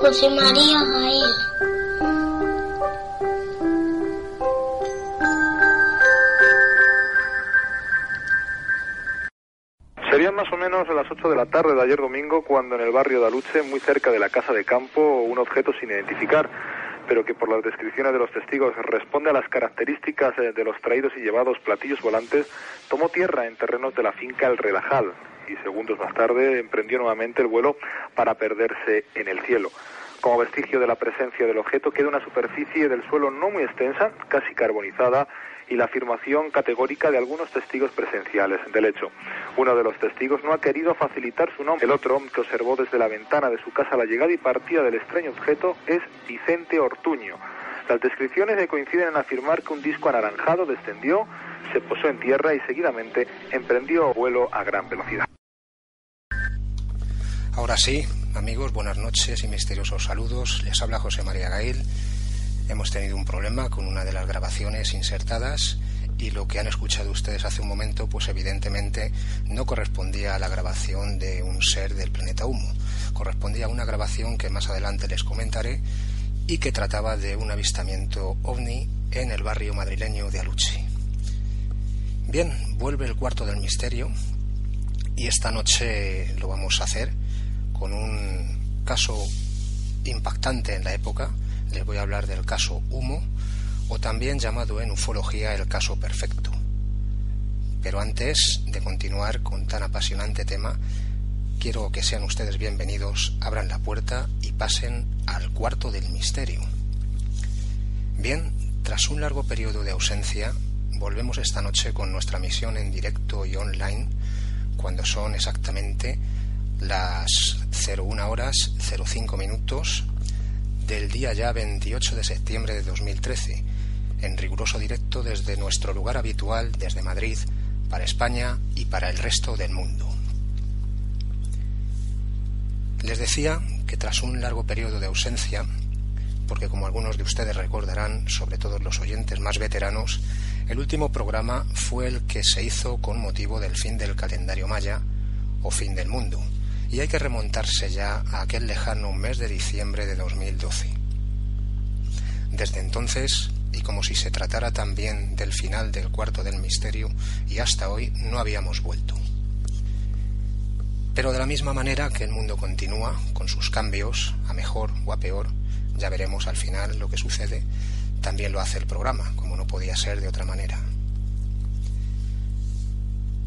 José María. Serían más o menos las 8 de la tarde de ayer domingo cuando en el barrio de Aluche, muy cerca de la casa de campo, un objeto sin identificar, pero que por las descripciones de los testigos responde a las características eh, de los traídos y llevados platillos volantes, tomó tierra en terrenos de la finca El Relajal y segundos más tarde emprendió nuevamente el vuelo para perderse en el cielo. Como vestigio de la presencia del objeto queda una superficie del suelo no muy extensa, casi carbonizada, y la afirmación categórica de algunos testigos presenciales del hecho. Uno de los testigos no ha querido facilitar su nombre. El otro, que observó desde la ventana de su casa la llegada y partida del extraño objeto, es Vicente Ortuño. Las descripciones coinciden en afirmar que un disco anaranjado descendió, se posó en tierra y seguidamente emprendió vuelo a gran velocidad. Ahora sí, amigos, buenas noches y misteriosos saludos. Les habla José María Gail. Hemos tenido un problema con una de las grabaciones insertadas y lo que han escuchado ustedes hace un momento, pues evidentemente no correspondía a la grabación de un ser del planeta Humo. Correspondía a una grabación que más adelante les comentaré y que trataba de un avistamiento ovni en el barrio madrileño de Aluche. Bien, vuelve el cuarto del misterio y esta noche lo vamos a hacer con un caso impactante en la época les voy a hablar del caso Humo, o también llamado en ufología el caso perfecto. Pero antes de continuar con tan apasionante tema, quiero que sean ustedes bienvenidos, abran la puerta y pasen al cuarto del misterio. Bien, tras un largo periodo de ausencia, volvemos esta noche con nuestra misión en directo y online, cuando son exactamente las 01 horas 05 minutos del día ya 28 de septiembre de 2013, en riguroso directo desde nuestro lugar habitual, desde Madrid, para España y para el resto del mundo. Les decía que tras un largo periodo de ausencia, porque como algunos de ustedes recordarán, sobre todo los oyentes más veteranos, el último programa fue el que se hizo con motivo del fin del calendario maya o fin del mundo, y hay que remontarse ya a aquel lejano mes de diciembre de 2012. Desde entonces, y como si se tratara también del final del cuarto del misterio, y hasta hoy no habíamos vuelto. Pero de la misma manera que el mundo continúa, con sus cambios, a mejor o a peor, ya veremos al final lo que sucede, también lo hace el programa, como no podía ser de otra manera.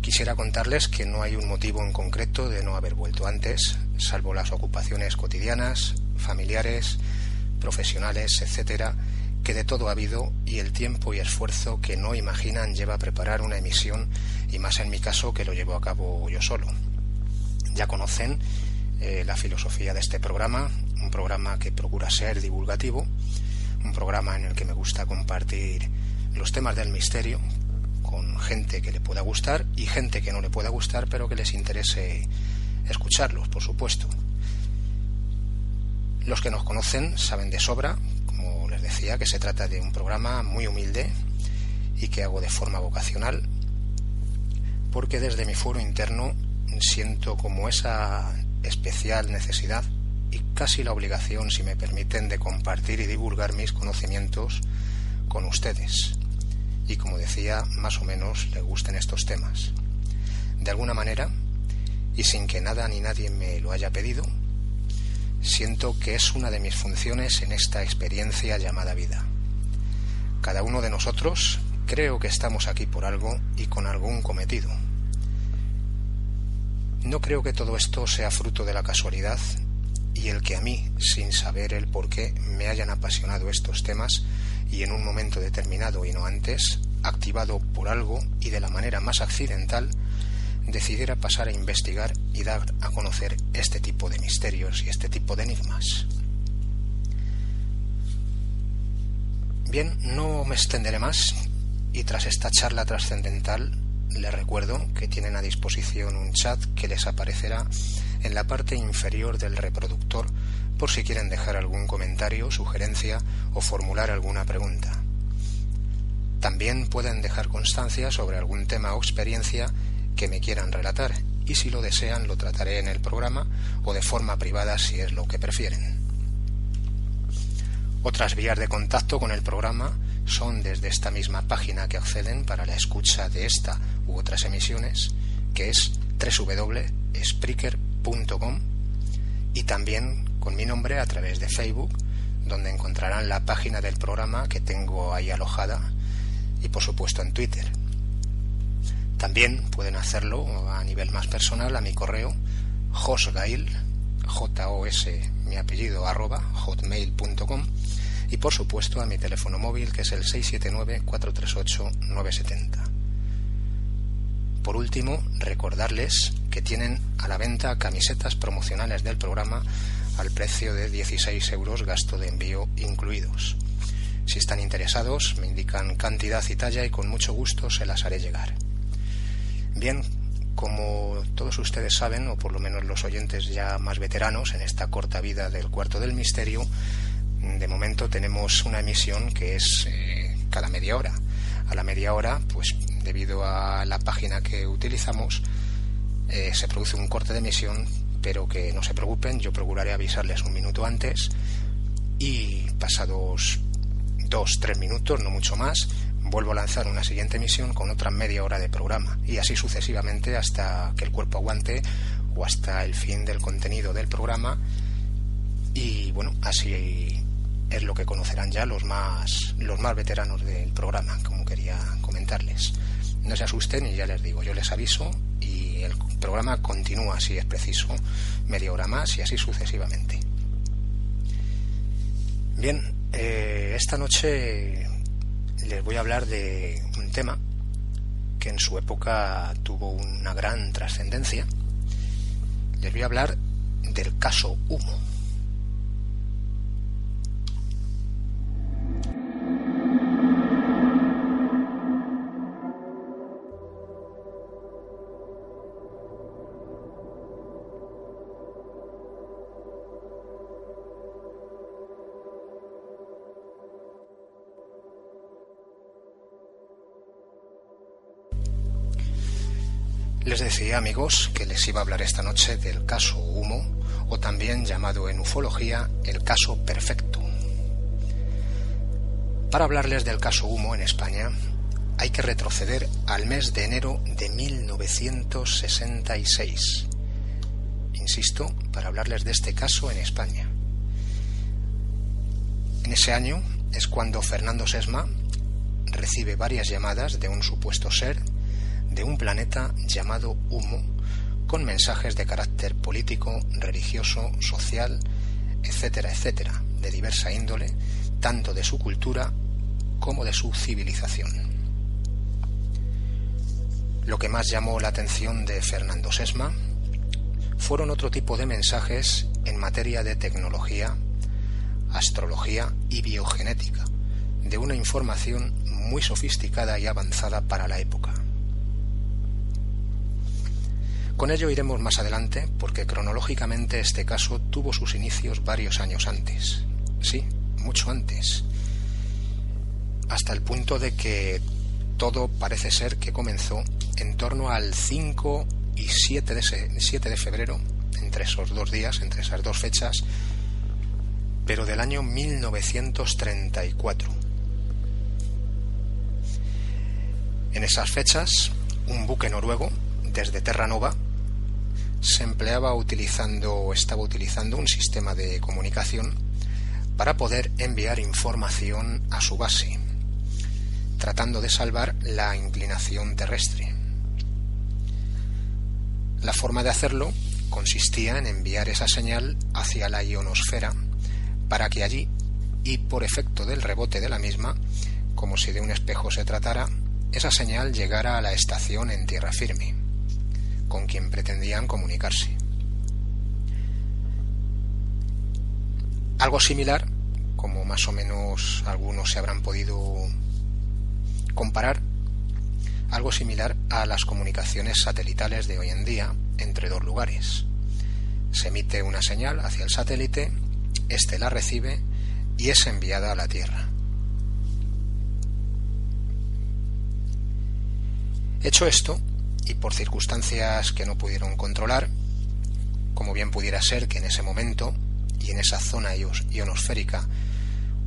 Quisiera contarles que no hay un motivo en concreto de no haber vuelto antes, salvo las ocupaciones cotidianas, familiares, profesionales, etcétera, que de todo ha habido y el tiempo y esfuerzo que no imaginan lleva a preparar una emisión y más en mi caso que lo llevo a cabo yo solo. Ya conocen eh, la filosofía de este programa, un programa que procura ser divulgativo, un programa en el que me gusta compartir los temas del misterio con gente que le pueda gustar y gente que no le pueda gustar, pero que les interese escucharlos, por supuesto. Los que nos conocen saben de sobra, como les decía, que se trata de un programa muy humilde y que hago de forma vocacional, porque desde mi foro interno siento como esa especial necesidad y casi la obligación, si me permiten, de compartir y divulgar mis conocimientos con ustedes y, como decía, más o menos le gusten estos temas. De alguna manera, y sin que nada ni nadie me lo haya pedido, siento que es una de mis funciones en esta experiencia llamada vida. Cada uno de nosotros creo que estamos aquí por algo y con algún cometido. No creo que todo esto sea fruto de la casualidad y el que a mí, sin saber el por qué, me hayan apasionado estos temas y en un momento determinado y no antes, activado por algo y de la manera más accidental, decidiera pasar a investigar y dar a conocer este tipo de misterios y este tipo de enigmas. Bien, no me extenderé más y tras esta charla trascendental les recuerdo que tienen a disposición un chat que les aparecerá en la parte inferior del reproductor por si quieren dejar algún comentario, sugerencia o formular alguna pregunta. También pueden dejar constancia sobre algún tema o experiencia que me quieran relatar y si lo desean lo trataré en el programa o de forma privada si es lo que prefieren. Otras vías de contacto con el programa son desde esta misma página que acceden para la escucha de esta u otras emisiones, que es www.spreaker.com y también con mi nombre a través de Facebook, donde encontrarán la página del programa que tengo ahí alojada y por supuesto en Twitter. También pueden hacerlo a nivel más personal a mi correo josgail, J-O-S, mi apellido, arroba, hotmail.com y por supuesto a mi teléfono móvil que es el 679-438-970. Por último, recordarles que tienen a la venta camisetas promocionales del programa al precio de 16 euros gasto de envío incluidos. Si están interesados, me indican cantidad y talla y con mucho gusto se las haré llegar. Bien, como todos ustedes saben, o por lo menos los oyentes ya más veteranos en esta corta vida del cuarto del misterio, de momento tenemos una emisión que es eh, cada media hora. A la media hora, pues debido a la página que utilizamos, eh, se produce un corte de emisión, pero que no se preocupen, yo procuraré avisarles un minuto antes y pasados dos, tres minutos, no mucho más, vuelvo a lanzar una siguiente emisión con otra media hora de programa y así sucesivamente hasta que el cuerpo aguante o hasta el fin del contenido del programa y bueno, así es lo que conocerán ya los más, los más veteranos del programa, como quería comentarles. No se asusten y ya les digo, yo les aviso y el programa continúa si es preciso, media hora más y así sucesivamente. Bien, eh, esta noche les voy a hablar de un tema que en su época tuvo una gran trascendencia. Les voy a hablar del caso Humo. Les decía, amigos, que les iba a hablar esta noche del caso Humo, o también llamado en ufología el caso perfecto. Para hablarles del caso Humo en España, hay que retroceder al mes de enero de 1966. Insisto, para hablarles de este caso en España. En ese año es cuando Fernando Sesma recibe varias llamadas de un supuesto ser de un planeta llamado Humo, con mensajes de carácter político, religioso, social, etcétera, etcétera, de diversa índole, tanto de su cultura como de su civilización. Lo que más llamó la atención de Fernando Sesma fueron otro tipo de mensajes en materia de tecnología, astrología y biogenética, de una información muy sofisticada y avanzada para la época. Con ello iremos más adelante porque cronológicamente este caso tuvo sus inicios varios años antes. Sí, mucho antes. Hasta el punto de que todo parece ser que comenzó en torno al 5 y 7 de, 7 de febrero, entre esos dos días, entre esas dos fechas, pero del año 1934. En esas fechas, un buque noruego, desde Terranova, se empleaba utilizando o estaba utilizando un sistema de comunicación para poder enviar información a su base, tratando de salvar la inclinación terrestre. La forma de hacerlo consistía en enviar esa señal hacia la ionosfera para que allí, y por efecto del rebote de la misma, como si de un espejo se tratara, esa señal llegara a la estación en tierra firme con quien pretendían comunicarse. Algo similar, como más o menos algunos se habrán podido comparar, algo similar a las comunicaciones satelitales de hoy en día entre dos lugares. Se emite una señal hacia el satélite, éste la recibe y es enviada a la Tierra. Hecho esto, y por circunstancias que no pudieron controlar, como bien pudiera ser que en ese momento y en esa zona ionosférica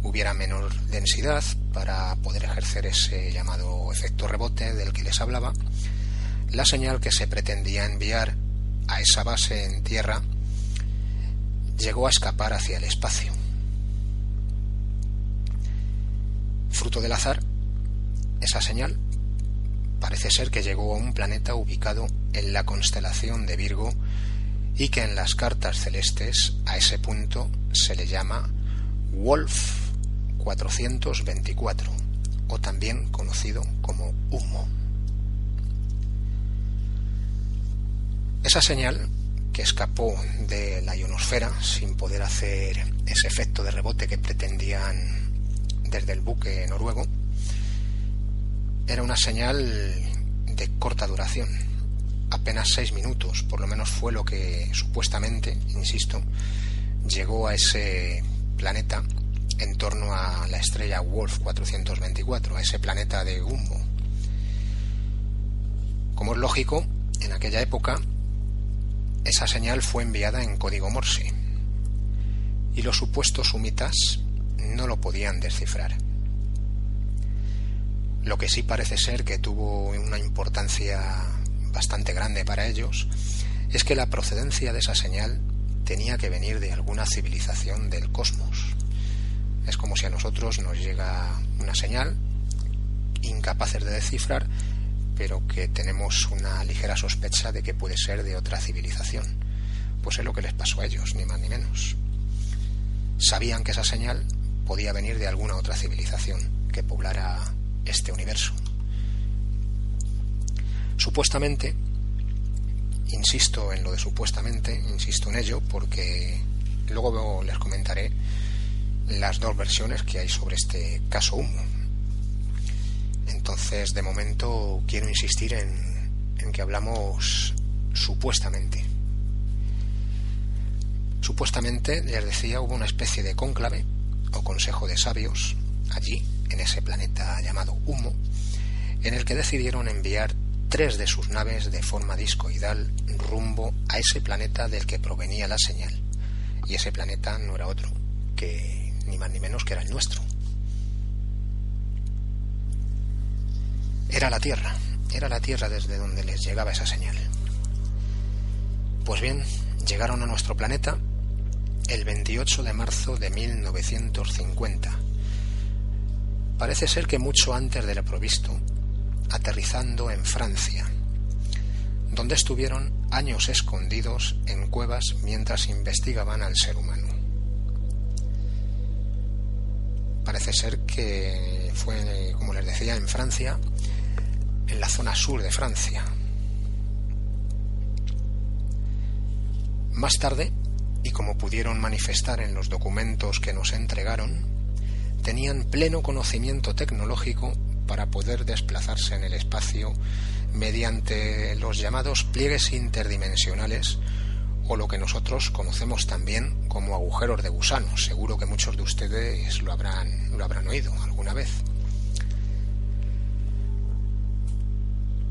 hubiera menor densidad para poder ejercer ese llamado efecto rebote del que les hablaba, la señal que se pretendía enviar a esa base en tierra llegó a escapar hacia el espacio. Fruto del azar, esa señal parece ser que llegó a un planeta ubicado en la constelación de Virgo y que en las cartas celestes a ese punto se le llama Wolf 424 o también conocido como humo. Esa señal que escapó de la ionosfera sin poder hacer ese efecto de rebote que pretendían desde el buque noruego era una señal de corta duración, apenas seis minutos, por lo menos fue lo que supuestamente, insisto, llegó a ese planeta en torno a la estrella Wolf 424, a ese planeta de humo. Como es lógico, en aquella época esa señal fue enviada en código Morse y los supuestos sumitas no lo podían descifrar. Lo que sí parece ser que tuvo una importancia bastante grande para ellos es que la procedencia de esa señal tenía que venir de alguna civilización del cosmos. Es como si a nosotros nos llega una señal incapaces de descifrar, pero que tenemos una ligera sospecha de que puede ser de otra civilización. Pues es lo que les pasó a ellos, ni más ni menos. Sabían que esa señal podía venir de alguna otra civilización que poblara este universo. Supuestamente, insisto en lo de supuestamente, insisto en ello, porque luego les comentaré las dos versiones que hay sobre este caso humo. Entonces, de momento, quiero insistir en, en que hablamos supuestamente. Supuestamente, les decía, hubo una especie de cónclave o consejo de sabios allí en ese planeta llamado Humo, en el que decidieron enviar tres de sus naves de forma discoidal rumbo a ese planeta del que provenía la señal. Y ese planeta no era otro que ni más ni menos que era el nuestro. Era la Tierra, era la Tierra desde donde les llegaba esa señal. Pues bien, llegaron a nuestro planeta el 28 de marzo de 1950 Parece ser que mucho antes de lo provisto, aterrizando en Francia, donde estuvieron años escondidos en cuevas mientras investigaban al ser humano. Parece ser que fue, como les decía, en Francia, en la zona sur de Francia. Más tarde, y como pudieron manifestar en los documentos que nos entregaron, tenían pleno conocimiento tecnológico para poder desplazarse en el espacio mediante los llamados pliegues interdimensionales o lo que nosotros conocemos también como agujeros de gusano. Seguro que muchos de ustedes lo habrán, lo habrán oído alguna vez.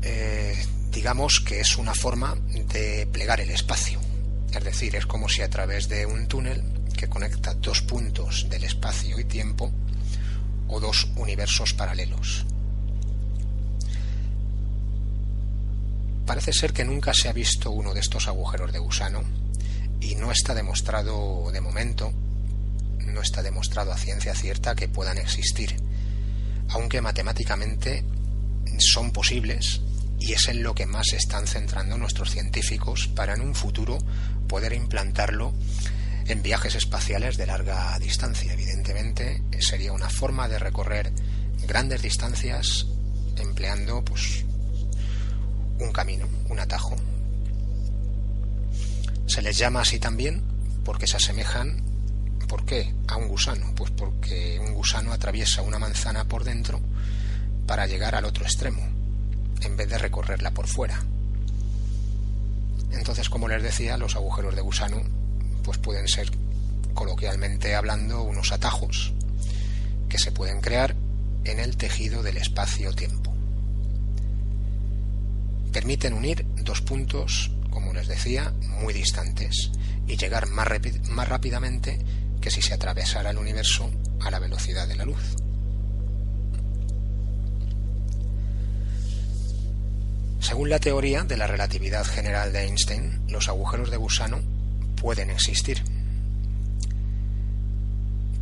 Eh, digamos que es una forma de plegar el espacio. Es decir, es como si a través de un túnel que conecta dos puntos del espacio y tiempo o dos universos paralelos. Parece ser que nunca se ha visto uno de estos agujeros de gusano y no está demostrado de momento, no está demostrado a ciencia cierta que puedan existir, aunque matemáticamente son posibles y es en lo que más se están centrando nuestros científicos para en un futuro poder implantarlo en viajes espaciales de larga distancia. Evidentemente sería una forma de recorrer grandes distancias empleando pues un camino, un atajo. Se les llama así también porque se asemejan ¿por qué? a un gusano, pues porque un gusano atraviesa una manzana por dentro para llegar al otro extremo en vez de recorrerla por fuera. Entonces, como les decía, los agujeros de gusano pues pueden ser, coloquialmente hablando, unos atajos que se pueden crear en el tejido del espacio-tiempo. permiten unir dos puntos, como les decía, muy distantes y llegar más, más rápidamente que si se atravesara el universo a la velocidad de la luz. Según la teoría de la relatividad general de Einstein, los agujeros de gusano pueden existir.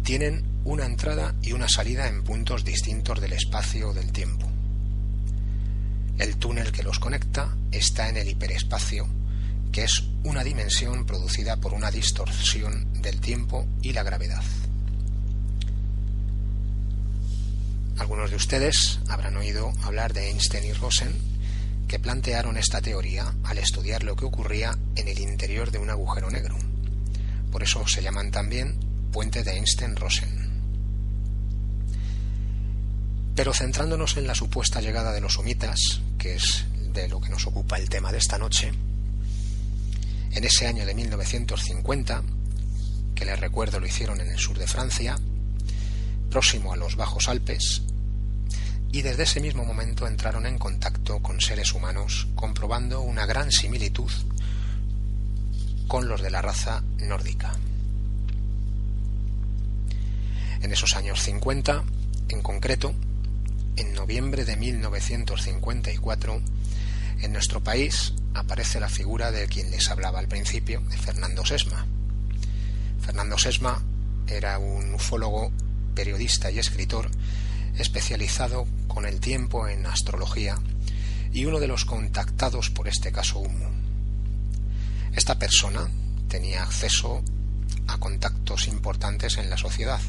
Tienen una entrada y una salida en puntos distintos del espacio o del tiempo. El túnel que los conecta está en el hiperespacio, que es una dimensión producida por una distorsión del tiempo y la gravedad. Algunos de ustedes habrán oído hablar de Einstein y Rosen que plantearon esta teoría al estudiar lo que ocurría en el interior de un agujero negro. Por eso se llaman también puente de Einstein-Rosen. Pero centrándonos en la supuesta llegada de los humitas, que es de lo que nos ocupa el tema de esta noche, en ese año de 1950, que les recuerdo lo hicieron en el sur de Francia, próximo a los Bajos Alpes, y desde ese mismo momento entraron en contacto con seres humanos, comprobando una gran similitud con los de la raza nórdica. En esos años 50, en concreto, en noviembre de 1954, en nuestro país aparece la figura de quien les hablaba al principio, de Fernando Sesma. Fernando Sesma era un ufólogo, periodista y escritor especializado con el tiempo en astrología y uno de los contactados por este caso humo. Esta persona tenía acceso a contactos importantes en la sociedad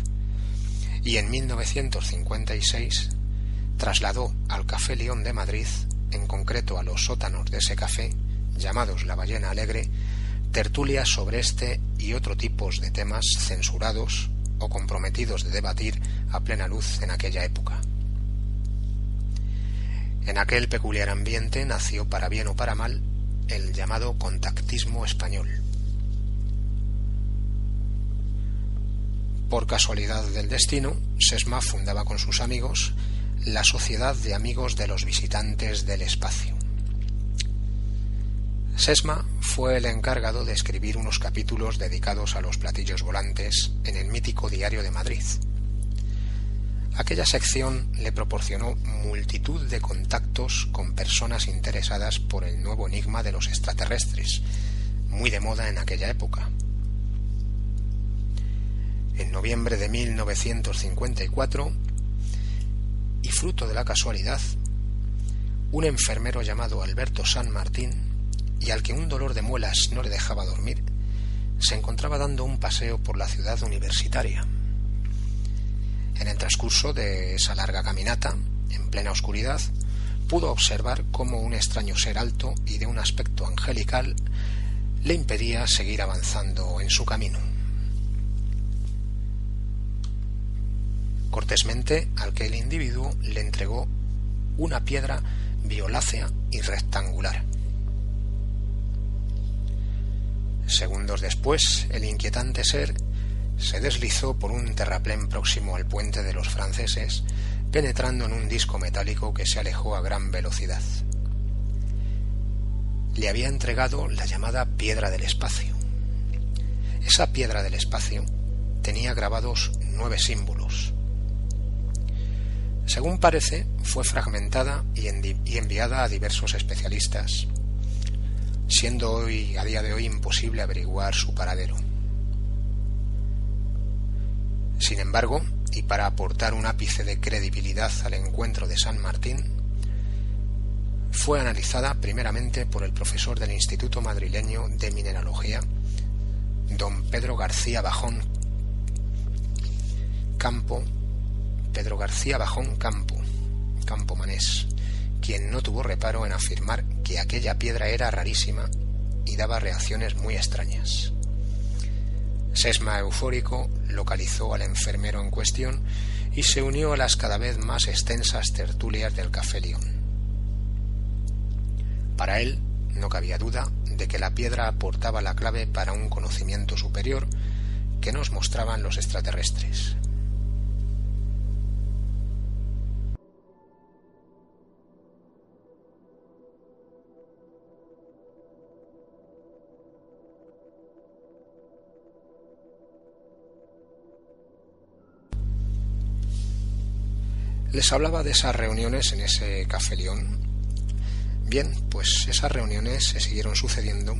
y en 1956 trasladó al Café León de Madrid, en concreto a los sótanos de ese café, llamados La Ballena Alegre, tertulias sobre este y otro tipos de temas censurados o comprometidos de debatir a plena luz en aquella época. En aquel peculiar ambiente nació, para bien o para mal, el llamado contactismo español. Por casualidad del destino, Sesma fundaba con sus amigos la Sociedad de Amigos de los Visitantes del Espacio. Sesma fue el encargado de escribir unos capítulos dedicados a los platillos volantes en el mítico Diario de Madrid. Aquella sección le proporcionó multitud de contactos con personas interesadas por el nuevo enigma de los extraterrestres, muy de moda en aquella época. En noviembre de 1954, y fruto de la casualidad, un enfermero llamado Alberto San Martín y al que un dolor de muelas no le dejaba dormir, se encontraba dando un paseo por la ciudad universitaria. En el transcurso de esa larga caminata, en plena oscuridad, pudo observar cómo un extraño ser alto y de un aspecto angelical le impedía seguir avanzando en su camino. Cortésmente, aquel individuo le entregó una piedra violácea y rectangular, Segundos después, el inquietante ser se deslizó por un terraplén próximo al puente de los franceses, penetrando en un disco metálico que se alejó a gran velocidad. Le había entregado la llamada piedra del espacio. Esa piedra del espacio tenía grabados nueve símbolos. Según parece, fue fragmentada y, enviada a diversos especialistas, siendo hoy, a día de hoy, imposible averiguar su paradero. Sin embargo, y para aportar un ápice de credibilidad al encuentro de San Martín, fue analizada primeramente por el profesor del Instituto Madrileño de Mineralogía, don Pedro García Bajón Campo, Pedro García Bajón Campo, Campo Manés, quien no tuvo reparo en afirmar que aquella piedra era rarísima y daba reacciones muy extrañas. Sesma eufórico localizó al enfermero en cuestión y se unió a las cada vez más extensas tertulias del Café León. Para él no cabía duda de que la piedra aportaba la clave para un conocimiento superior que nos mostraban los extraterrestres. Les hablaba de esas reuniones en ese Café León. Bien, pues esas reuniones se siguieron sucediendo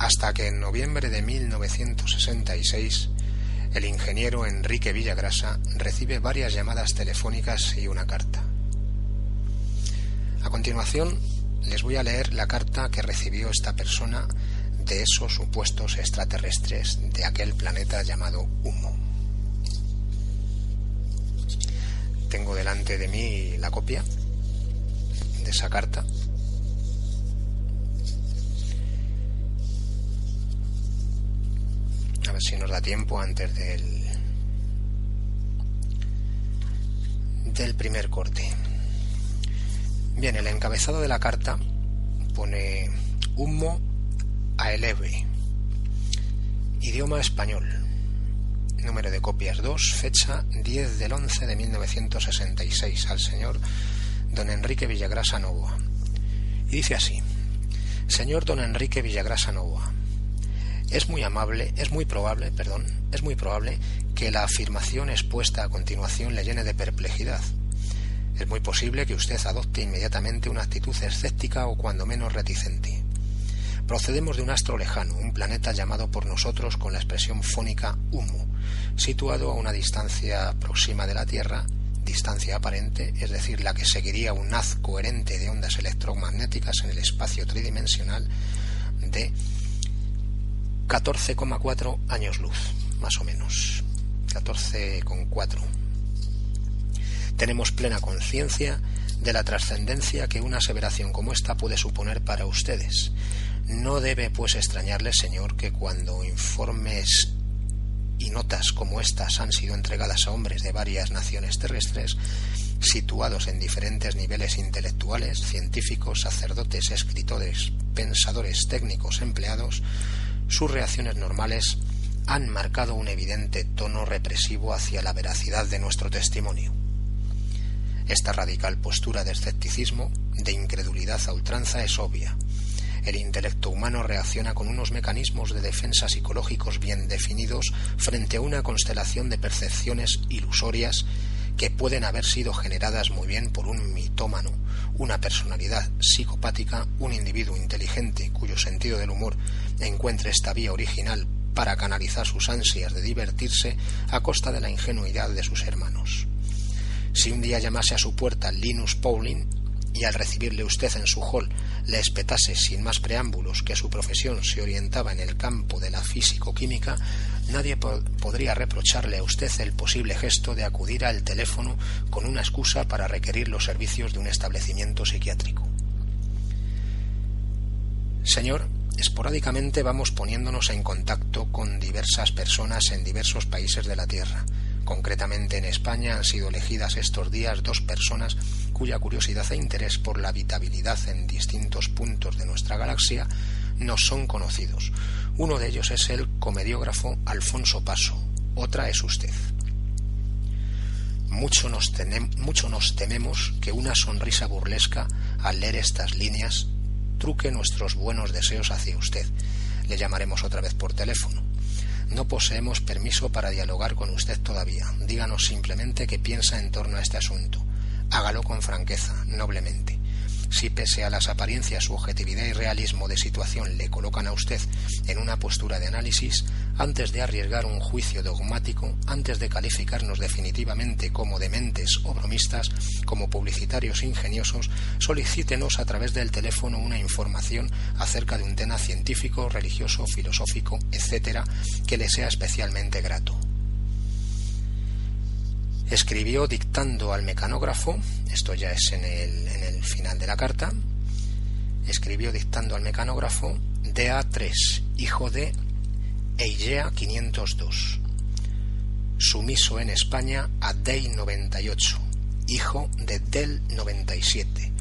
hasta que en noviembre de 1966 el ingeniero Enrique Villagrasa recibe varias llamadas telefónicas y una carta. A continuación, les voy a leer la carta que recibió esta persona de esos supuestos extraterrestres de aquel planeta llamado Humo. Tengo delante de mí la copia de esa carta. A ver si nos da tiempo antes del del primer corte. Bien, el encabezado de la carta pone humo a eleve. Idioma español. Número de copias 2, fecha 10 del 11 de 1966 al señor don Enrique Villagrasa Novoa. Y dice así: Señor don Enrique Villagrasa Novoa, es muy amable, es muy probable, perdón, es muy probable que la afirmación expuesta a continuación le llene de perplejidad es muy posible que usted adopte inmediatamente una actitud escéptica o cuando menos reticente. Procedemos de un astro lejano, un planeta llamado por nosotros con la expresión fónica humo, situado a una distancia próxima de la Tierra, distancia aparente, es decir, la que seguiría un haz coherente de ondas electromagnéticas en el espacio tridimensional de 14,4 años luz, más o menos. 14,4 tenemos plena conciencia de la trascendencia que una aseveración como esta puede suponer para ustedes. No debe, pues, extrañarles, señor, que cuando informes y notas como estas han sido entregadas a hombres de varias naciones terrestres, situados en diferentes niveles intelectuales, científicos, sacerdotes, escritores, pensadores, técnicos, empleados, sus reacciones normales han marcado un evidente tono represivo hacia la veracidad de nuestro testimonio. Esta radical postura de escepticismo, de incredulidad a ultranza, es obvia. El intelecto humano reacciona con unos mecanismos de defensa psicológicos bien definidos frente a una constelación de percepciones ilusorias que pueden haber sido generadas muy bien por un mitómano, una personalidad psicopática, un individuo inteligente cuyo sentido del humor encuentre esta vía original para canalizar sus ansias de divertirse a costa de la ingenuidad de sus hermanos. Si un día llamase a su puerta Linus Pauling y al recibirle usted en su hall le espetase sin más preámbulos que su profesión se orientaba en el campo de la físico-química, nadie podría reprocharle a usted el posible gesto de acudir al teléfono con una excusa para requerir los servicios de un establecimiento psiquiátrico. Señor, esporádicamente vamos poniéndonos en contacto con diversas personas en diversos países de la Tierra Concretamente en España han sido elegidas estos días dos personas cuya curiosidad e interés por la habitabilidad en distintos puntos de nuestra galaxia no son conocidos. Uno de ellos es el comediógrafo Alfonso Paso, otra es usted. Mucho nos, mucho nos tememos que una sonrisa burlesca al leer estas líneas truque nuestros buenos deseos hacia usted. Le llamaremos otra vez por teléfono. No poseemos permiso para dialogar con usted todavía. Díganos simplemente qué piensa en torno a este asunto. Hágalo con franqueza, noblemente. Si pese a las apariencias su objetividad y realismo de situación le colocan a usted en una postura de análisis, antes de arriesgar un juicio dogmático, antes de calificarnos definitivamente como dementes o bromistas, como publicitarios ingeniosos, solicítenos a través del teléfono una información acerca de un tema científico, religioso, filosófico, etcétera, que le sea especialmente grato escribió dictando al mecanógrafo, esto ya es en el, en el final de la carta, escribió dictando al mecanógrafo DA3, hijo de Eigea 502, sumiso en España a DEI 98, hijo de DEL 97,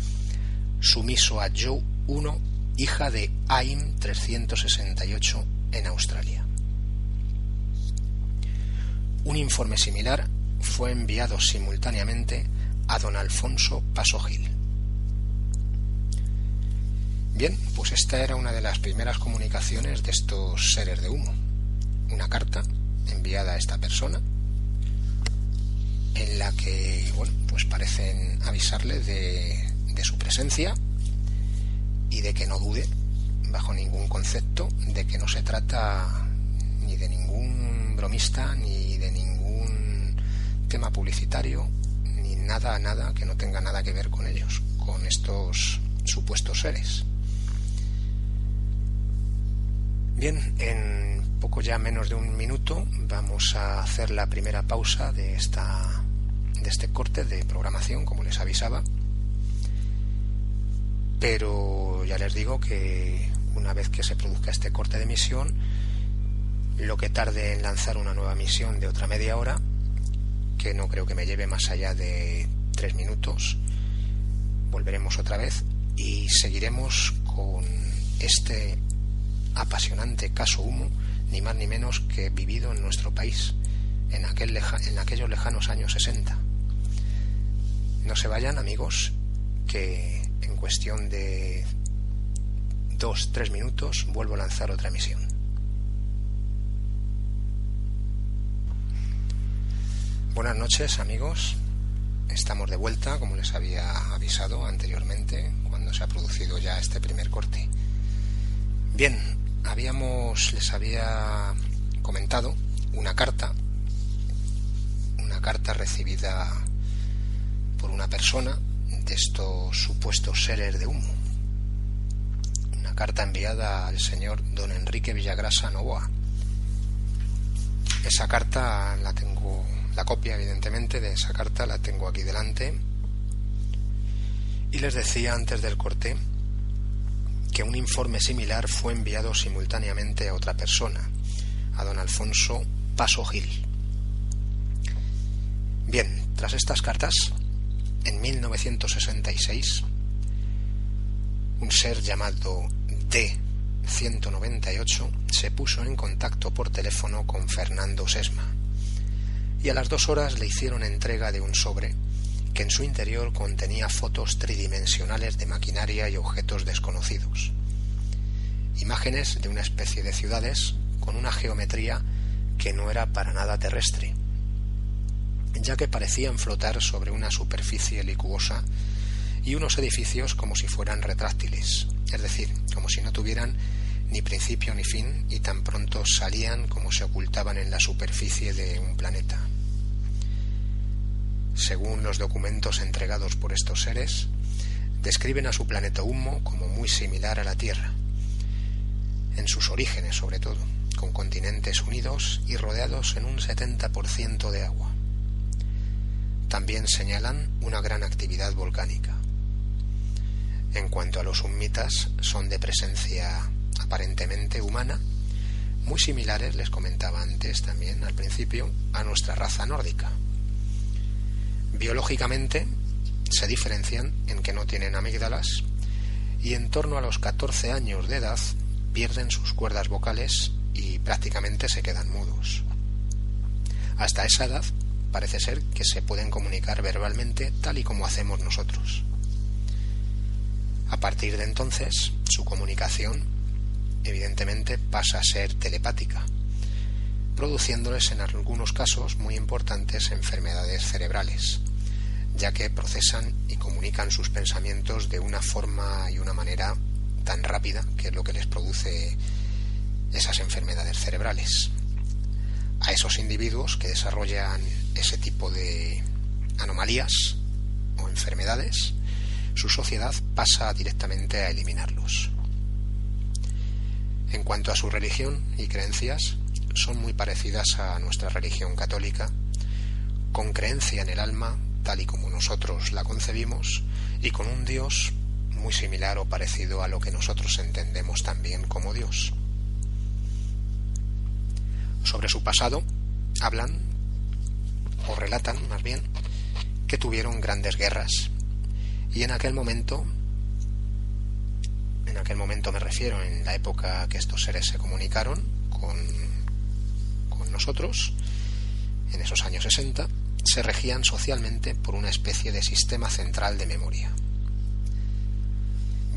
sumiso a Joe 1, hija de AIM 368 en Australia. Un informe similar fue enviado simultáneamente a don Alfonso Paso Gil. Bien, pues esta era una de las primeras comunicaciones de estos seres de humo. Una carta enviada a esta persona en la que, bueno, pues parece avisarle de, de su presencia y de que no dude bajo ningún concepto de que no se trata ni de ningún bromista ni tema publicitario ni nada nada que no tenga nada que ver con ellos con estos supuestos seres. Bien en poco ya menos de un minuto vamos a hacer la primera pausa de esta de este corte de programación como les avisaba. Pero ya les digo que una vez que se produzca este corte de emisión, lo que tarde en lanzar una nueva misión de otra media hora, que no creo que me lleve más allá de tres minutos, volveremos otra vez y seguiremos con este apasionante caso humo, ni más ni menos que vivido en nuestro país, en, aquel en aquellos lejanos años 60. No se vayan, amigos, que en cuestión de dos, tres minutos vuelvo a lanzar otra misión. Buenas noches amigos, estamos de vuelta como les había avisado anteriormente cuando se ha producido ya este primer corte. Bien, habíamos, les había comentado una carta, una carta recibida por una persona de estos supuestos seres de humo. Una carta enviada al señor don Enrique Villagrasa Novoa. Esa carta la tengo, la copia evidentemente de esa carta la tengo aquí delante. Y les decía antes del corte que un informe similar fue enviado simultáneamente a otra persona, a don Alfonso Paso Gil. Bien, tras estas cartas, en 1966, un ser llamado D198 se puso en contacto por teléfono con Fernando Sesma y a las dos horas le hicieron entrega de un sobre que en su interior contenía fotos tridimensionales de maquinaria y objetos desconocidos, imágenes de una especie de ciudades con una geometría que no era para nada terrestre ya que parecían flotar sobre una superficie licuosa y unos edificios como si fueran retráctiles, es decir, como si no tuvieran ni principio ni fin y tan pronto salían como se ocultaban en la superficie de un planeta. Según los documentos entregados por estos seres, describen a su planeta Humo como muy similar a la Tierra, en sus orígenes sobre todo, con continentes unidos y rodeados en un 70% de agua. También señalan una gran actividad volcánica. En cuanto a los hummitas, son de presencia aparentemente humana, muy similares, les comentaba antes también al principio, a nuestra raza nórdica. Biológicamente se diferencian en que no tienen amígdalas y en torno a los 14 años de edad pierden sus cuerdas vocales y prácticamente se quedan mudos. Hasta esa edad parece ser que se pueden comunicar verbalmente tal y como hacemos nosotros. A partir de entonces, su comunicación evidentemente pasa a ser telepática, produciéndoles en algunos casos muy importantes enfermedades cerebrales, ya que procesan y comunican sus pensamientos de una forma y una manera tan rápida que es lo que les produce esas enfermedades cerebrales. A esos individuos que desarrollan ese tipo de anomalías o enfermedades, su sociedad pasa directamente a eliminarlos. En cuanto a su religión y creencias, son muy parecidas a nuestra religión católica, con creencia en el alma tal y como nosotros la concebimos y con un Dios muy similar o parecido a lo que nosotros entendemos también como Dios. Sobre su pasado hablan o relatan más bien, que tuvieron grandes guerras. Y en aquel momento, en aquel momento me refiero, en la época que estos seres se comunicaron con, con nosotros, en esos años 60, se regían socialmente por una especie de sistema central de memoria.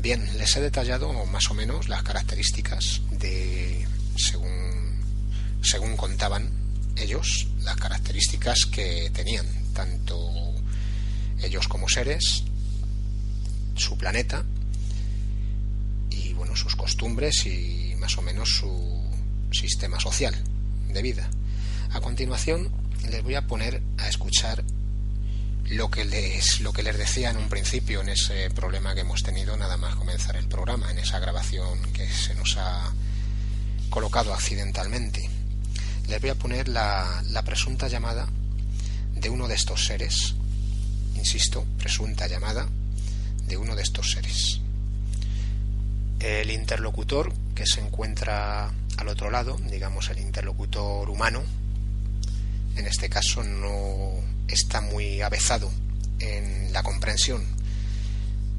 Bien, les he detallado más o menos las características de, según, según contaban ellos las características que tenían, tanto ellos como seres, su planeta bueno, sus costumbres y más o menos su sistema social de vida. A continuación les voy a poner a escuchar lo que les lo que les decía en un principio en ese problema que hemos tenido nada más comenzar el programa, en esa grabación que se nos ha colocado accidentalmente. Les voy a poner la, la presunta llamada de uno de estos seres, insisto, presunta llamada de uno de estos seres. El interlocutor que se encuentra al otro lado, digamos el interlocutor humano, en este caso no está muy avezado en la comprensión,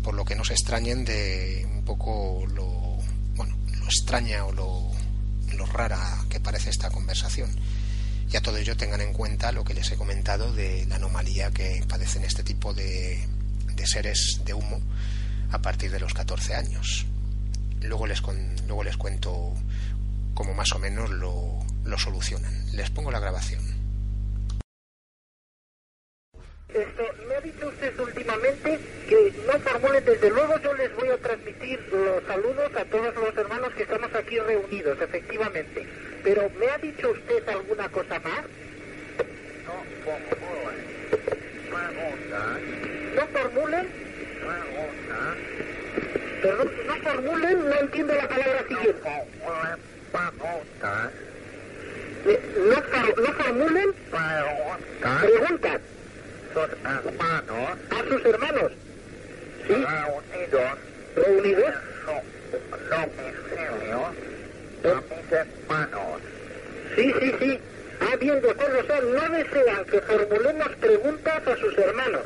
por lo que no se extrañen de un poco lo, bueno, lo extraña o lo, rara que parece esta conversación. Y a todo ello tengan en cuenta lo que les he comentado de la anomalía que padecen este tipo de, de seres de humo a partir de los 14 años. Luego les, luego les cuento cómo más o menos lo, lo solucionan. Les pongo la grabación. Esto, me ha dicho usted últimamente que no formulen, desde luego yo les voy a transmitir los saludos a todos los hermanos que estamos aquí reunidos, efectivamente. Pero ¿me ha dicho usted alguna cosa más? No formulen. Preguntas. ¿No formulen? Perdón, no formulen, no entiendo la palabra siguiente. No, no formulen Preguntas. a sus hermanos. ¿Sí? reunidos hermanos. Sí, sí, sí. Ah, bien, de acuerdo. O no desean que formulemos preguntas a sus hermanos.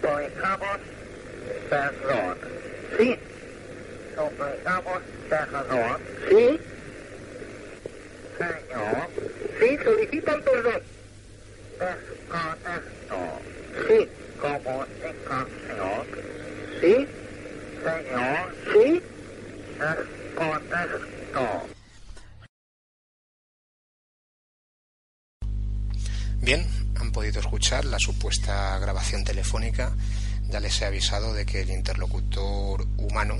Suplicamos perdón. Sí, Suplicamos perdón, sí, Señor, sí, solicitan perdón. desconecto Sí, comunicación. sí, Señor, sí. desconecto. Bien, han podido escuchar la supuesta grabación telefónica. Ya les he avisado de que el interlocutor humano,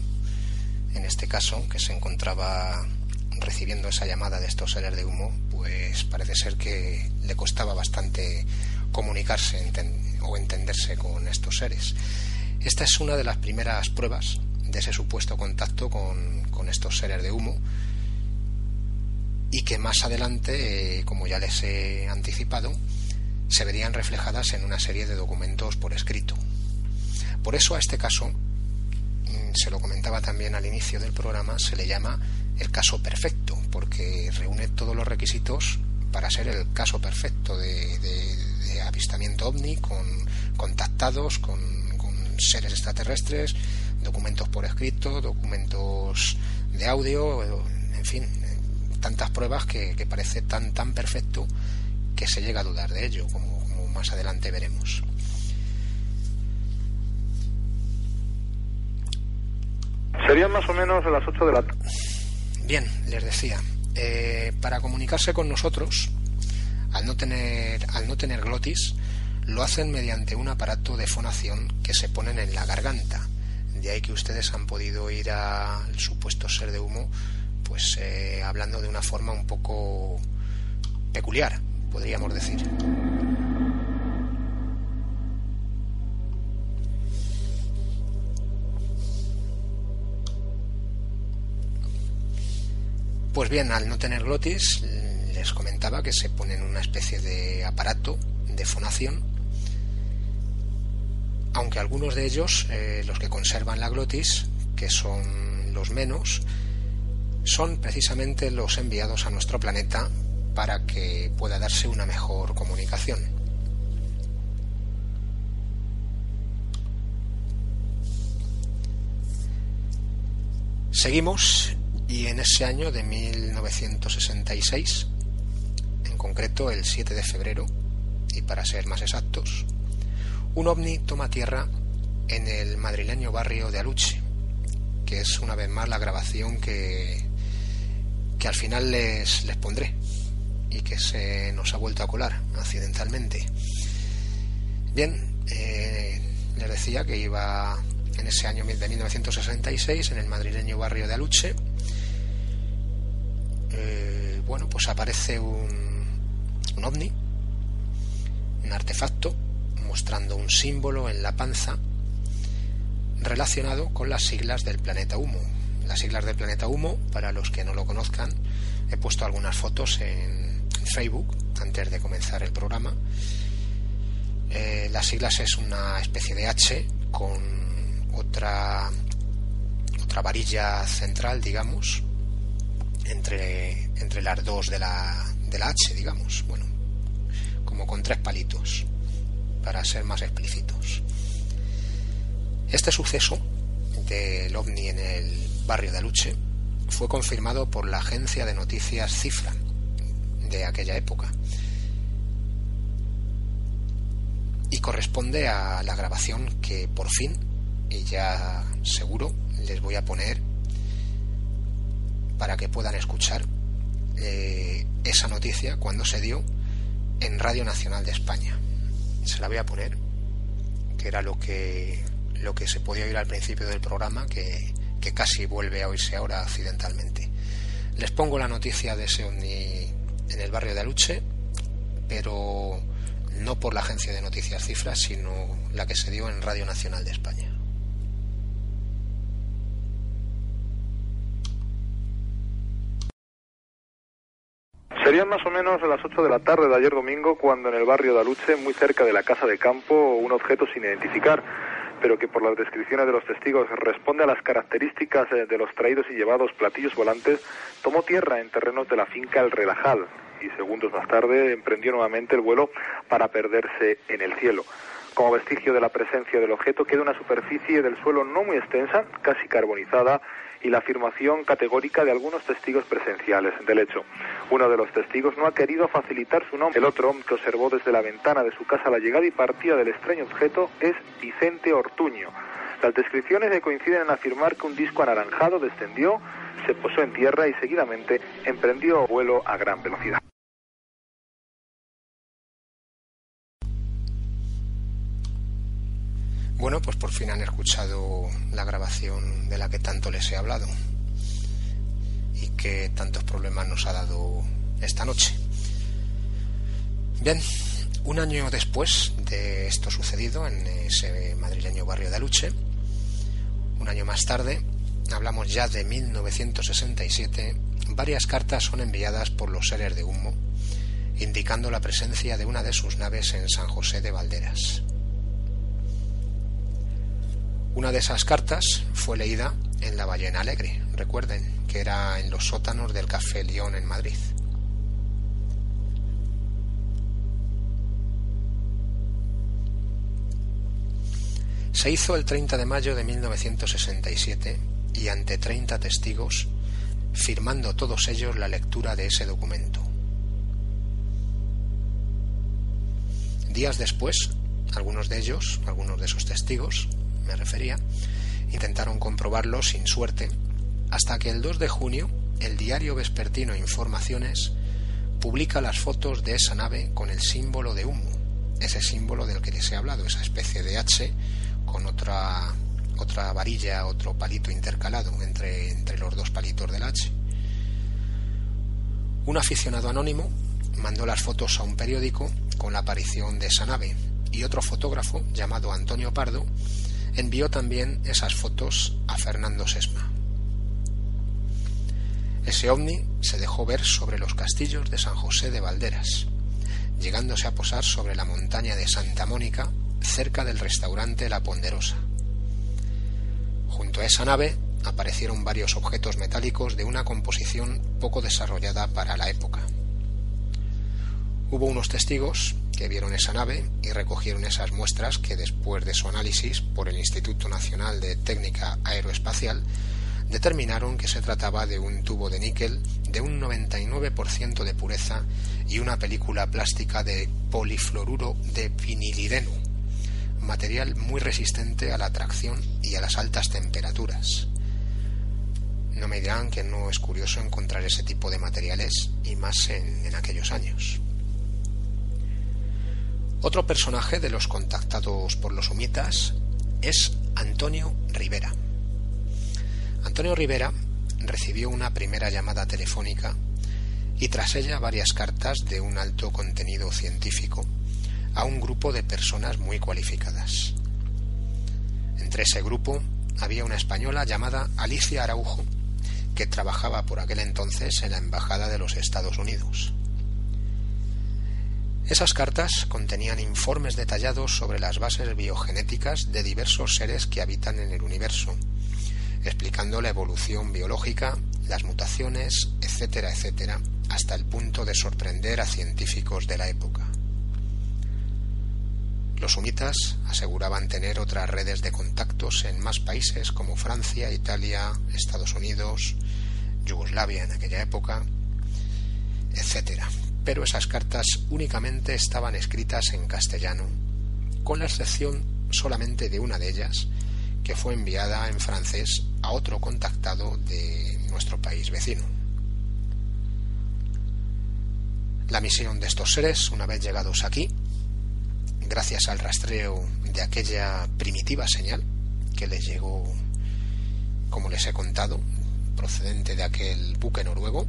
en este caso, que se encontraba recibiendo esa llamada de estos seres de humo, pues parece ser que le costaba bastante comunicarse o entenderse con estos seres. Esta es una de las primeras pruebas de ese supuesto contacto con, con estos seres de humo y que más adelante, eh, como ya les he anticipado, se verían reflejadas en una serie de documentos por escrito. Por eso a este caso, mm, se lo comentaba también al inicio del programa, se le llama el caso perfecto, porque reúne todos los requisitos para ser el caso perfecto de, avistamiento ovni, con contactados, con, seres extraterrestres, documentos por escrito, documentos de audio, en fin, tantas pruebas que, parece tan tan perfecto que se llega a dudar de ello, como más adelante veremos. Serían más o menos las 8 de la tarde. Bien, les decía, eh, para comunicarse con nosotros, al no tener, al no tener glotis, lo hacen mediante un aparato de fonación que se ponen en la garganta. De ahí que ustedes han podido oír al supuesto ser de humo, pues eh, hablando de una forma un poco peculiar, podríamos decir. Pues bien, al no tener glotis, les comentaba que se ponen una especie de aparato de fonación, aunque algunos de ellos, eh, los que conservan la glotis, que son los menos, son precisamente los enviados a nuestro planeta para que pueda darse una mejor comunicación. Seguimos y en ese año de 1966, en concreto el 7 de febrero, y para ser más exactos, un ovni toma tierra en el madrileño barrio de Aluche, que es una vez más la grabación que, que al final les, les pondré y que se nos ha vuelto a colar accidentalmente. Bien, eh, les decía que iba en ese año de 1966 en el madrileño barrio de Aluche. Eh, bueno, pues aparece un, ovni, un artefacto mostrando un símbolo en la panza relacionado con las siglas del planeta Humo. Las siglas del planeta Humo, para los que no lo conozcan, he puesto algunas fotos en Facebook antes de comenzar el programa. Eh, las siglas es una especie de H con otra otra varilla central, digamos, entre, entre las dos de la, de la H, digamos, bueno, como con tres palitos, para ser más explícitos. Este suceso del ovni en el barrio de Aluche fue confirmado por la agencia de noticias Cifra de aquella época y corresponde a la grabación que por fin, y ya seguro, les voy a poner para que puedan escuchar eh, esa noticia cuando se dio en Radio Nacional de España. Se la voy a poner, que era lo que lo que se podía oír al principio del programa, que, casi vuelve a oírse ahora accidentalmente. Les pongo la noticia de ese ovni en el barrio de Aluche, pero no por la agencia de noticias Cifras, sino la que se dio en Radio Nacional de España. Serían más o menos las 8 de la tarde de ayer domingo cuando en el barrio de Aluche, muy cerca de la casa de campo, un objeto sin identificar pero que por las descripciones de los testigos responde a las características eh, de los traídos y llevados platillos volantes, tomó tierra en terrenos de la finca El Relajal y segundos más tarde emprendió nuevamente el vuelo para perderse en el cielo. Como vestigio de la presencia del objeto queda una superficie del suelo no muy extensa, casi carbonizada, y la afirmación categórica de algunos testigos presenciales del hecho. Uno de los testigos no ha querido facilitar su nombre. El otro, que observó desde la ventana de su casa la llegada y partida del extraño objeto, es Vicente Ortuño. Las descripciones coinciden en afirmar que un disco anaranjado descendió, se posó en tierra y seguidamente emprendió vuelo a gran velocidad. Bueno, pues por fin han escuchado la grabación de la que tanto les he hablado y que tantos problemas nos ha dado esta noche. Bien, un año después de esto sucedido en ese madrileño barrio de Aluche, un año más tarde, hablamos ya de 1967, varias cartas son enviadas por los seres de humo, indicando la presencia de una de sus naves en San José de Valderas. Una de esas cartas fue leída en La Ballena Alegre, recuerden, que era en los sótanos del Café León en Madrid. Se hizo el 30 de mayo de 1967 y ante 30 testigos, firmando todos ellos la lectura de ese documento. Días después, algunos de ellos, algunos de esos testigos, me refería, intentaron comprobarlo sin suerte, hasta que el 2 de junio el diario vespertino Informaciones publica las fotos de esa nave con el símbolo de humo, ese símbolo del que les he hablado, esa especie de H con otra otra varilla, otro palito intercalado entre, entre los dos palitos del H. Un aficionado anónimo mandó las fotos a un periódico con la aparición de esa nave y otro fotógrafo llamado Antonio Pardo envió también esas fotos a Fernando Sesma. Ese ovni se dejó ver sobre los castillos de San José de Valderas, llegándose a posar sobre la montaña de Santa Mónica, cerca del restaurante La Ponderosa. Junto a esa nave aparecieron varios objetos metálicos de una composición poco desarrollada para la época. Hubo unos testigos que vieron esa nave y recogieron esas muestras que después de su análisis por el Instituto Nacional de Técnica Aeroespacial determinaron que se trataba de un tubo de níquel de un 99% de pureza y una película plástica de polifluoruro de vinilideno, material muy resistente a la tracción y a las altas temperaturas. No me dirán que no es curioso encontrar ese tipo de materiales y más en, en aquellos años. Otro personaje de los contactados por los humitas es Antonio Rivera. Antonio Rivera recibió una primera llamada telefónica y tras ella varias cartas de un alto contenido científico a un grupo de personas muy cualificadas. Entre ese grupo había una española llamada Alicia Araujo, que trabajaba por aquel entonces en la Embajada de los Estados Unidos. Esas cartas contenían informes detallados sobre las bases biogenéticas de diversos seres que habitan en el universo, explicando la evolución biológica, las mutaciones, etcétera, etcétera, hasta el punto de sorprender a científicos de la época. Los sumitas aseguraban tener otras redes de contactos en más países como Francia, Italia, Estados Unidos, Yugoslavia en aquella época, etc. Pero esas cartas únicamente estaban escritas en castellano, con la excepción solamente de una de ellas, que fue enviada en francés a otro contactado de nuestro país vecino. La misión de estos seres, una vez llegados aquí, gracias al rastreo de aquella primitiva señal que les llegó, como les he contado, procedente de aquel buque noruego.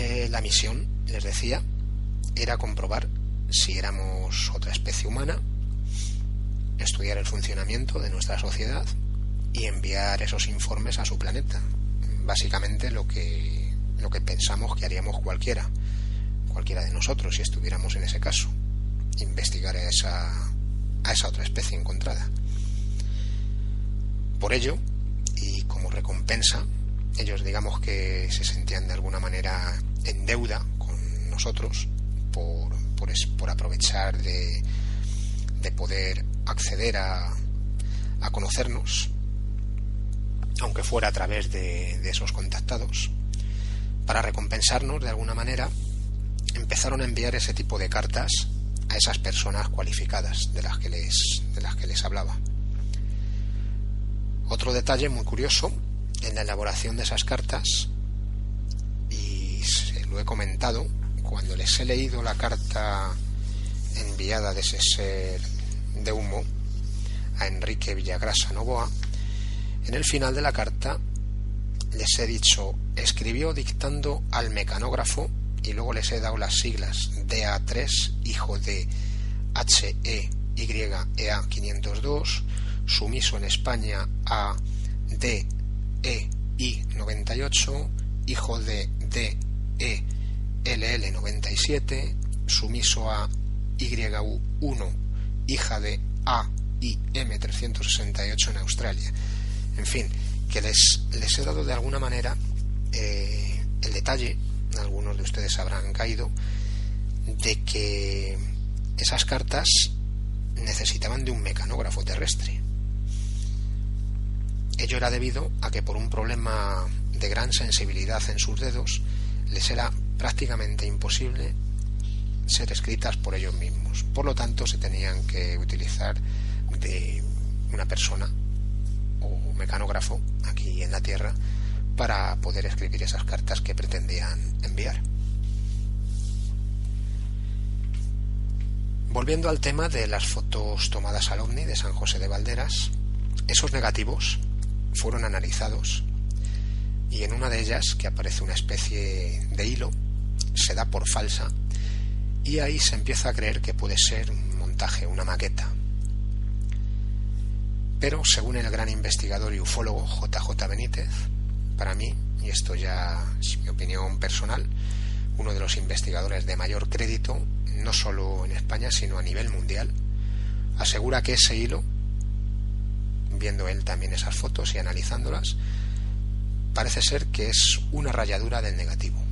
Eh, la misión, les decía, era comprobar si éramos otra especie humana, estudiar el funcionamiento de nuestra sociedad y enviar esos informes a su planeta. Básicamente lo que lo que pensamos que haríamos cualquiera, cualquiera de nosotros si estuviéramos en ese caso, investigar a esa, a esa otra especie encontrada. Por ello, y como recompensa, ellos digamos que se sentían de alguna manera en deuda con nosotros por, por, por aprovechar de, de poder acceder a, a conocernos, aunque fuera a través de, de esos contactados para recompensarnos de alguna manera, empezaron a enviar ese tipo de cartas a esas personas cualificadas de las que les, de las que les hablaba. Otro detalle muy curioso en la elaboración de esas cartas, y se lo he comentado, cuando les he leído la carta enviada de ese ser de humo a Enrique Villagrasa Novoa, en el final de la carta les he dicho, escribió dictando al mecanógrafo y luego les he dado las siglas DA3, hijo de HEYEA 502, sumiso en España a DEI 98, hijo de DELL 97, sumiso a YU1, hija de AIM 368 en Australia. En fin, que les, les he dado de alguna manera eh, el detalle, algunos de ustedes habrán caído, de que esas cartas necesitaban de un mecanógrafo terrestre. Ello era debido a que por un problema de gran sensibilidad en sus dedos les era prácticamente imposible ser escritas por ellos mismos. Por lo tanto, se tenían que utilizar de una persona o mecanógrafo aquí en la Tierra para poder escribir esas cartas que pretendían enviar. Volviendo al tema de las fotos tomadas al ovni de San José de Valderas, esos negativos fueron analizados y en una de ellas, que aparece una especie de hilo, se da por falsa y ahí se empieza a creer que puede ser un montaje, una maqueta. Pero según el gran investigador y ufólogo JJ Benítez, para mí, y esto ya es mi opinión personal, uno de los investigadores de mayor crédito, no solo en España, sino a nivel mundial, asegura que ese hilo, viendo él también esas fotos y analizándolas, parece ser que es una rayadura del negativo.